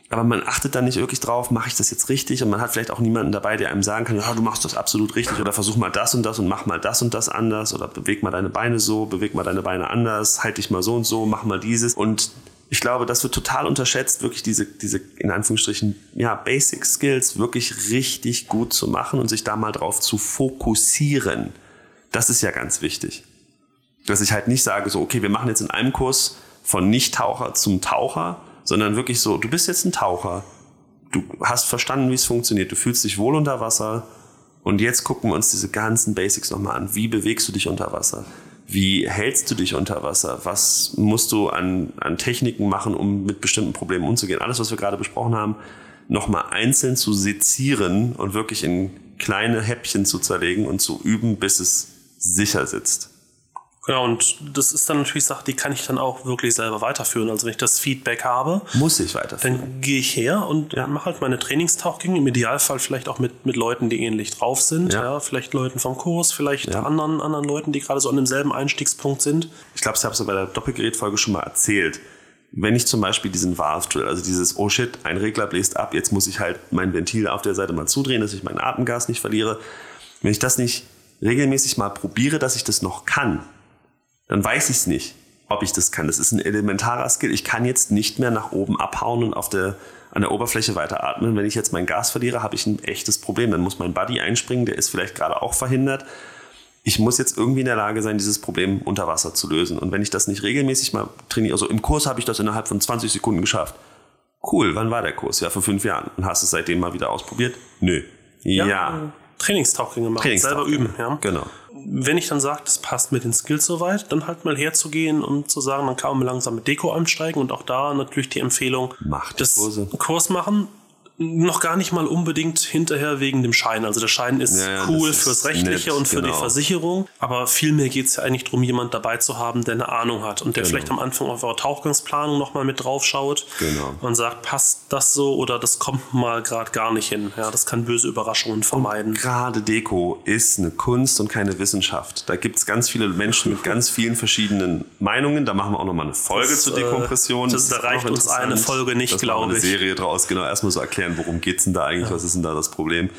aber man achtet dann nicht wirklich drauf, mache ich das jetzt richtig? Und man hat vielleicht auch niemanden dabei, der einem sagen kann, ja, du machst das absolut richtig oder versuch mal das und das und mach mal das und das anders oder beweg mal deine Beine so, beweg mal deine Beine anders, halt dich mal so und so, mach mal dieses. Und ich glaube, das wird total unterschätzt, wirklich diese, diese, in Anführungsstrichen, ja, Basic Skills wirklich richtig gut zu machen und sich da mal drauf zu fokussieren. Das ist ja ganz wichtig. Dass ich halt nicht sage, so, okay, wir machen jetzt in einem Kurs von Nicht-Taucher zum Taucher, sondern wirklich so, du bist jetzt ein Taucher, du hast verstanden, wie es funktioniert, du fühlst dich wohl unter Wasser und jetzt gucken wir uns diese ganzen Basics nochmal an. Wie bewegst du dich unter Wasser? Wie hältst du dich unter Wasser? Was musst du an, an Techniken machen, um mit bestimmten Problemen umzugehen? Alles, was wir gerade besprochen haben, nochmal einzeln zu sezieren und wirklich in kleine Häppchen zu zerlegen und zu üben, bis es sicher sitzt. Genau, und das ist dann natürlich Sache, die kann ich dann auch wirklich selber weiterführen. Also wenn ich das Feedback habe, muss ich weiterführen. Dann gehe ich her und ja. mache halt meine Trainingstauchgänge, im Idealfall vielleicht auch mit, mit Leuten, die ähnlich drauf sind. Ja. ja vielleicht Leuten vom Kurs, vielleicht ja. anderen, anderen Leuten, die gerade so an demselben Einstiegspunkt sind. Ich glaube, ich habe es bei der Doppelgerätfolge schon mal erzählt. Wenn ich zum Beispiel diesen Valve Drill, also dieses, oh shit, ein Regler bläst ab, jetzt muss ich halt mein Ventil auf der Seite mal zudrehen, dass ich mein Atemgas nicht verliere. Wenn ich das nicht regelmäßig mal probiere, dass ich das noch kann, dann weiß ich es nicht, ob ich das kann. Das ist ein elementarer Skill. Ich kann jetzt nicht mehr nach oben abhauen und auf der, an der Oberfläche weiter atmen. Wenn ich jetzt mein Gas verliere, habe ich ein echtes Problem. Dann muss mein Buddy einspringen, der ist vielleicht gerade auch verhindert. Ich muss jetzt irgendwie in der Lage sein, dieses Problem unter Wasser zu lösen. Und wenn ich das nicht regelmäßig mal trainiere, also im Kurs habe ich das innerhalb von 20 Sekunden geschafft. Cool, wann war der Kurs? Ja, vor fünf Jahren. Und hast du es seitdem mal wieder ausprobiert? Nö. Ja. ja. Trainingstauchgänge machen, selber Trainingstauchgänge. üben. Ja. Genau. Wenn ich dann sage, das passt mit den Skills soweit, dann halt mal herzugehen und zu sagen, dann kann man langsam mit Deko einsteigen und auch da natürlich die Empfehlung, Mach die das Kurse. Kurs machen. Noch gar nicht mal unbedingt hinterher wegen dem Schein. Also der Schein ist Ja, cool das ist fürs Rechtliche nett, und für die genau. Versicherung. Aber vielmehr geht es ja eigentlich darum, jemand dabei zu haben, der eine Ahnung hat und der Genau. vielleicht am Anfang auf eure Tauchgangsplanung nochmal mit drauf schaut Genau. und sagt, passt das so oder das kommt mal gerade gar nicht hin. Ja, das kann böse Überraschungen vermeiden. Gerade Deko ist eine Kunst und keine Wissenschaft. Da gibt es ganz viele Menschen mit ganz vielen verschiedenen Meinungen. Da machen wir auch nochmal eine Folge Das, zur äh, Dekompression. das- ist da reicht uns eine Folge nicht, Das glaube eine ich. Serie draus. Genau, erstmal so erklären, worum geht's denn da eigentlich, was ist denn da das Problem?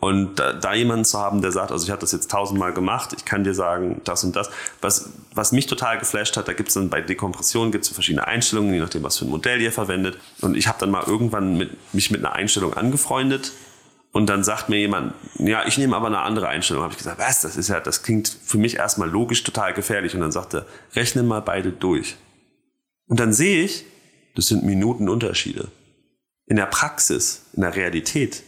Und da, da jemanden zu haben, der sagt, also ich habe das jetzt tausendmal gemacht, ich kann dir sagen, das und das. Was, was mich total geflasht hat, da gibt es dann bei Dekompression gibt's so verschiedene Einstellungen, je nachdem, was für ein Modell ihr verwendet. Und ich habe dann mal irgendwann mit, mich mit einer Einstellung angefreundet und dann sagt mir jemand, ja, ich nehme aber eine andere Einstellung. Habe ich gesagt, was, das ist ja, das klingt für mich erstmal logisch total gefährlich. Und dann sagt er, rechne mal beide durch. Und dann sehe ich, das sind Minutenunterschiede. In der Praxis, in der Realität,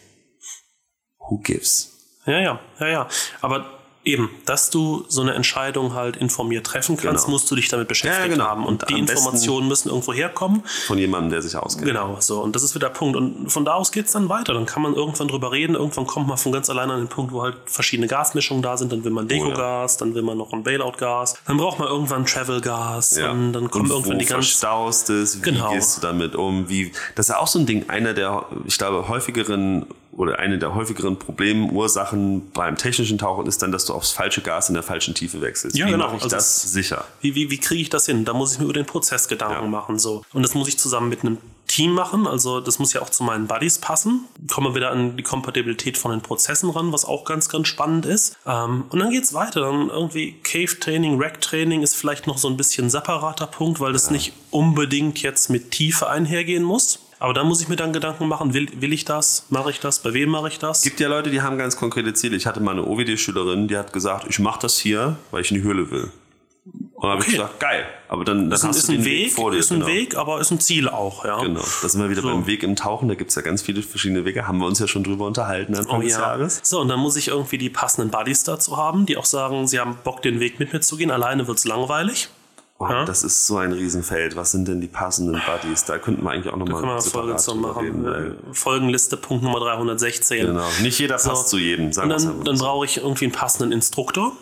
who gives? Ja, ja, ja, ja. Aber eben, dass du so eine Entscheidung halt informiert treffen kannst, Genau. musst du dich damit beschäftigt Ja, genau. haben. Und, Und die Informationen müssen irgendwo herkommen. Von jemandem, der sich auskennt. Genau, so. Und das ist wieder der Punkt. Und von da aus geht's dann weiter. Dann kann man irgendwann drüber reden. Irgendwann kommt man von ganz alleine an den Punkt, wo halt verschiedene Gasmischungen da sind. Dann will man Deko-Gas, dann will man noch ein Bailout-Gas. Dann braucht man irgendwann Travel-Gas. Ja. Und dann kommen und irgendwann die ganz verstaust es, wie Genau. gehst du damit um, wie, das ist ja auch so ein Ding, einer der, ich glaube, häufigeren oder eine der häufigeren Problemursachen beim technischen Tauchen ist dann, dass du aufs falsche Gas in der falschen Tiefe wechselst. Ja, wie genau. mache ich Also das es- sicher? Wie, wie, wie kriege ich das hin? Da muss ich mir über den Prozess Gedanken Ja. machen. So. Und das muss ich zusammen mit einem Team machen. Also das muss ja auch zu meinen Buddies passen. Kommen wir wieder an die Kompatibilität von den Prozessen ran, was auch ganz, ganz spannend ist. Ähm, und dann geht's weiter. Dann irgendwie Cave-Training, Rack-Training ist vielleicht noch so ein bisschen separater Punkt, weil das nicht unbedingt jetzt mit Tiefe einhergehen muss. Aber da muss ich mir dann Gedanken machen, will, will ich das? Mache ich das? Bei wem mache ich das? Es gibt ja Leute, die haben ganz konkrete Ziele. Ich hatte mal eine OWD-Schülerin, die hat gesagt, ich mache das hier, weil ich in die Höhle will. Und dann habe ich gesagt, geil. Aber dann, dann ist ein, hast ist du den Weg, Weg, vor dir. ist ein genau. Weg, aber ist ein Ziel auch. Ja. Genau, da sind wir wieder So. beim Weg im Tauchen. Da gibt es ja ganz viele verschiedene Wege. Haben wir uns ja schon drüber unterhalten Anfang Oh des ja. Jahres. So, und dann muss ich irgendwie die passenden Buddies dazu haben, die auch sagen, sie haben Bock, den Weg mit mir zu gehen. Alleine wird's langweilig. Oh, Ja. Das ist so ein Riesenfeld. Was sind denn die passenden Buddies? Da könnten wir eigentlich auch nochmal eine Folge zu machen. reden. Folgenliste, Punkt Nummer 316. genau. Nicht jeder passt So. zu jedem. Sagen Und dann, dann brauche ich irgendwie einen passenden Instruktor.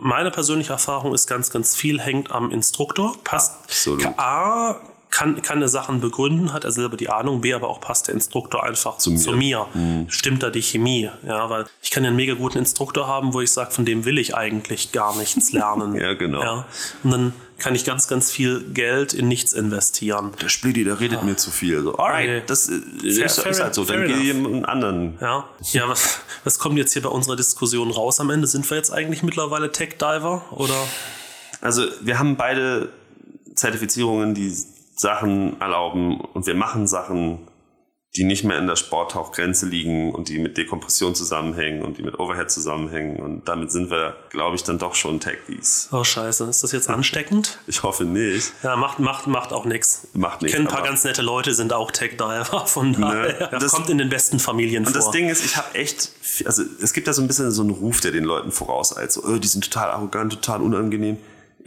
Meine persönliche Erfahrung ist ganz, ganz viel hängt am Instruktor. Passt. Absolut. A, kann, kann er Sachen begründen, hat er selber die Ahnung. B, aber auch passt der Instruktor einfach zu mir. mir. Stimmt da die Chemie? Ja, weil ich kann ja einen mega guten Instruktor haben, wo ich sage, von dem will ich eigentlich gar nichts lernen. Ja, genau. Ja. Und dann kann ich ganz, ganz viel Geld in nichts investieren. Der Splitty, der redet mir zu viel. So, alright, Okay. das Fair- ist, fair ist halt so. Dann geh enough. jemand anderen. Ja, ja was, was kommt jetzt hier bei unserer Diskussion raus am Ende? Sind wir jetzt eigentlich mittlerweile Tech-Diver oder? Also wir haben beide Zertifizierungen, die Sachen erlauben und wir machen Sachen, die nicht mehr in der Sporttauchgrenze liegen und die mit Dekompression zusammenhängen und die mit Overhead zusammenhängen. Und damit sind wir, glaube ich, dann doch schon Techies. Oh scheiße, ist das jetzt ansteckend? Ich hoffe nicht. Ja, macht, macht, macht auch nichts. Macht Ich nichts, kenne ein paar ganz nette Leute, sind auch Tech-Diver, von daher. Das- kommt in den besten Familien Und vor. das Ding ist, ich habe echt, also es gibt ja so ein bisschen so einen Ruf, der den Leuten vorauseilt. So, oh, die sind total arrogant, total unangenehm.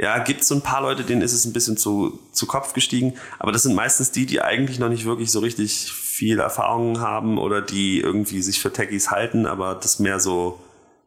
Ja, gibt so ein paar Leute, denen ist es ein bisschen zu, zu Kopf gestiegen. Aber das sind meistens die, die eigentlich noch nicht wirklich so richtig viel Erfahrung haben oder die irgendwie sich für Techies halten, aber das mehr so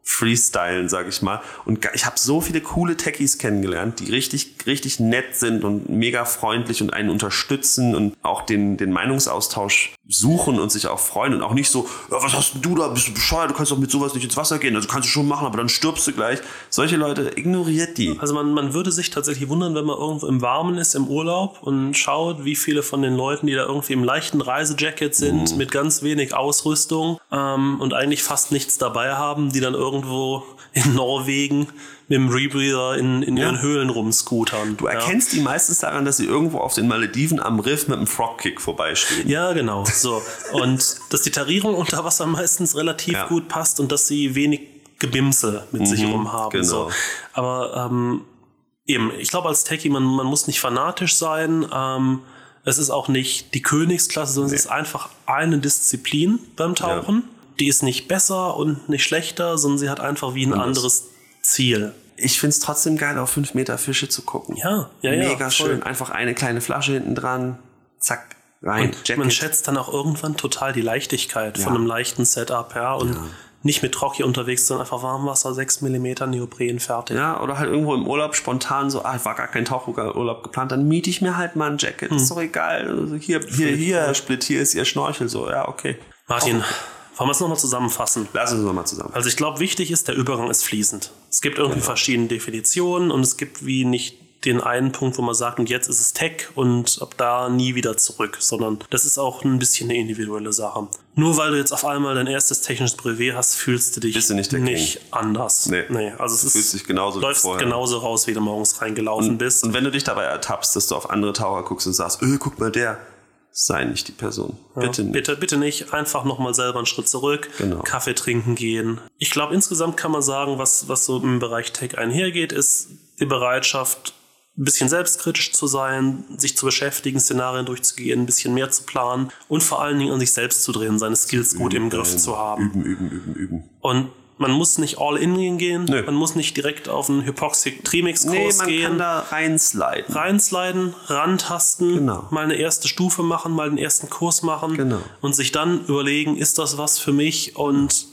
freestylen, sag ich mal. Und ich habe so viele coole Techies kennengelernt, die richtig, richtig nett sind und mega freundlich und einen unterstützen und auch den, den Meinungsaustausch suchen und sich auch freuen und auch nicht so, ja, was hast denn du da, bist du bescheuert, du kannst doch mit sowas nicht ins Wasser gehen, also kannst du schon machen, aber dann stirbst du gleich. Solche Leute, ignoriert die. Also man, man würde sich tatsächlich wundern, wenn man irgendwo im Warmen ist, im Urlaub und schaut, wie viele von den Leuten, die da irgendwie im leichten Reisejacket sind, Mhm. mit ganz wenig Ausrüstung ähm, und eigentlich fast nichts dabei haben, die dann irgendwo in Norwegen mit dem Rebreather in, in Ja. ihren Höhlen rumscootern. Du erkennst die meistens daran, dass sie irgendwo auf den Malediven am Riff mit einem Frogkick vorbeistehen. Ja, genau. So. Und dass die Tarierung unter Wasser meistens relativ Ja. gut passt und dass sie wenig Gebimse mit sich rum haben. genau. So. Aber ähm, eben, ich glaube als Techie, man, man muss nicht fanatisch sein. Ähm, es ist auch nicht die Königsklasse, sondern es ist einfach eine Disziplin beim Tauchen. Die ist nicht besser und nicht schlechter, sondern sie hat einfach wie ein Anders. anderes Ziel. Ich find's trotzdem geil, auf 5 Meter Fische zu gucken. Ja, ja, ja. Mega schön. Einfach eine kleine Flasche hinten dran. Zack, rein. Und man schätzt dann auch irgendwann total die Leichtigkeit von Ja. einem leichten Setup, ja. Und nicht mit Rocky unterwegs, sondern einfach Warmwasser, 6 mm Neopren fertig. Ja, oder halt irgendwo im Urlaub spontan so, ah, war gar kein Tauchurlaub geplant, dann miete ich mir halt mal ein Jacket. Ist doch egal. Also hier, hier, hier, Herr Split, hier ist ihr Schnorchel. So, ja, okay. Martin, wollen wir es nochmal zusammenfassen? Lass uns nochmal zusammen. Also ich glaube, wichtig ist, der Übergang ist fließend. Es gibt irgendwie verschiedene Definitionen und es gibt wie nicht den einen Punkt, wo man sagt, und jetzt ist es Tech und ab da nie wieder zurück, sondern das ist auch ein bisschen eine individuelle Sache. Nur weil du jetzt auf einmal dein erstes technisches Brevet hast, fühlst du dich Bist du nicht der anders. Nee. also es Du ist, fühlst dich genauso läufst vorher. genauso raus, wie du morgens reingelaufen bist. Und wenn du dich dabei ertappst, dass du auf andere Taucher guckst und sagst, öh, guck mal der, sei nicht die Person. Bitte nicht. Bitte, bitte nicht. Einfach nochmal selber einen Schritt zurück. Genau. Kaffee trinken gehen. Ich glaube, insgesamt kann man sagen, was, was so im Bereich Tech einhergeht, ist die Bereitschaft, ein bisschen selbstkritisch zu sein, sich zu beschäftigen, Szenarien durchzugehen, ein bisschen mehr zu planen und vor allen Dingen an sich selbst zu drehen, seine Skills gut im Griff zu haben. Üben, üben, üben, üben. Und man muss nicht all in gehen, Nö. man muss nicht direkt auf einen Hypoxic Trimix Nee, Kurs man gehen kann da reinsliden. reinsliden, rantasten, Genau. mal eine erste Stufe machen, mal den ersten Kurs machen Genau. und sich dann überlegen, ist das was für mich und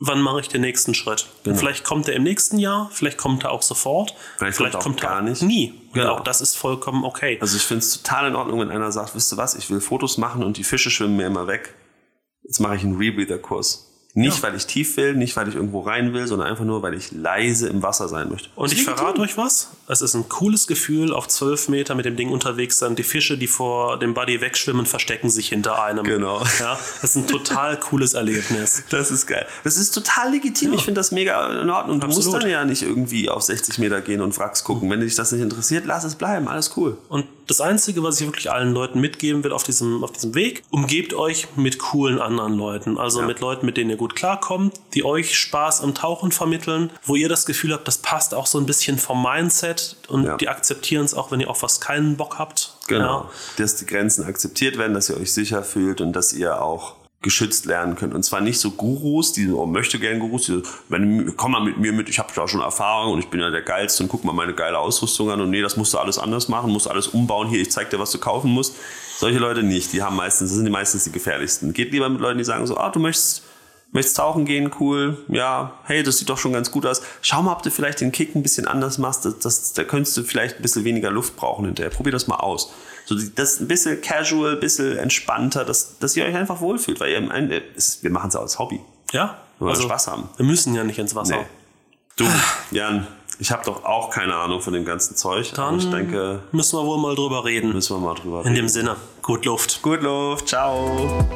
wann mache ich den nächsten Schritt? Und vielleicht kommt er im nächsten Jahr, vielleicht kommt er auch sofort, Vielleicht kommt er auch gar nicht. nie. Und Genau. auch das ist vollkommen okay. Also ich finde es total in Ordnung, wenn einer sagt, wisst ihr was, ich will Fotos machen und die Fische schwimmen mir immer weg. Jetzt mache ich einen Rebreather-Kurs. Nicht, weil ich tief will, nicht, weil ich irgendwo rein will, sondern einfach nur, weil ich leise im Wasser sein möchte. Und ich verrate euch was, es ist ein cooles Gefühl, auf 12 Meter mit dem Ding unterwegs sein. Die Fische, die vor dem Buddy wegschwimmen, verstecken sich hinter einem. Genau. Ja, das ist ein total cooles Erlebnis. Das ist geil. Das ist total legitim. Ich finde das mega in Ordnung. Du musst Absolut. dann ja nicht irgendwie auf 60 Meter gehen und Wracks gucken. Wenn dich das nicht interessiert, lass es bleiben. Alles cool. Und das Einzige, was ich wirklich allen Leuten mitgeben will auf diesem, auf diesem Weg, umgebt euch mit coolen anderen Leuten. Also mit Leuten, mit denen ihr gut klarkommt, die euch Spaß am Tauchen vermitteln, wo ihr das Gefühl habt, das passt auch so ein bisschen vom Mindset und Ja. die akzeptieren es auch, wenn ihr auf was keinen Bock habt. Genau. Ja. Dass die Grenzen akzeptiert werden, dass ihr euch sicher fühlt und dass ihr auch geschützt lernen könnt. Und zwar nicht so Gurus, die so, oh, möchte gern Gurus, die so, wenn, komm mal mit mir mit, ich habe da schon Erfahrung und ich bin ja der Geilste und guck mal meine geile Ausrüstung an und nee, das musst du alles anders machen, musst alles umbauen, hier, ich zeig dir, was du kaufen musst. Solche Leute nicht, die haben meistens, das sind die meistens die gefährlichsten. Geht lieber mit Leuten, die sagen so, ah, du möchtest, möchtest tauchen gehen, cool, ja, hey, das sieht doch schon ganz gut aus. Schau mal, ob du vielleicht den Kick ein bisschen anders machst, das, das, da könntest du vielleicht ein bisschen weniger Luft brauchen hinterher. Probier das mal aus. So, das ist ein bisschen casual, ein bisschen entspannter, dass, dass ihr euch einfach wohlfühlt, weil ihr am Ende, es- wir machen es als Hobby. Ja, Wir wollen Spaß haben. Wir müssen ja nicht ins Wasser. Nee. Du, Jan, ich habe doch auch keine Ahnung von dem ganzen Zeug, Dann ich denke, müssen wir wohl mal drüber reden. müssen wir mal drüber In reden. dem Sinne, gut Luft. Gut Luft, ciao.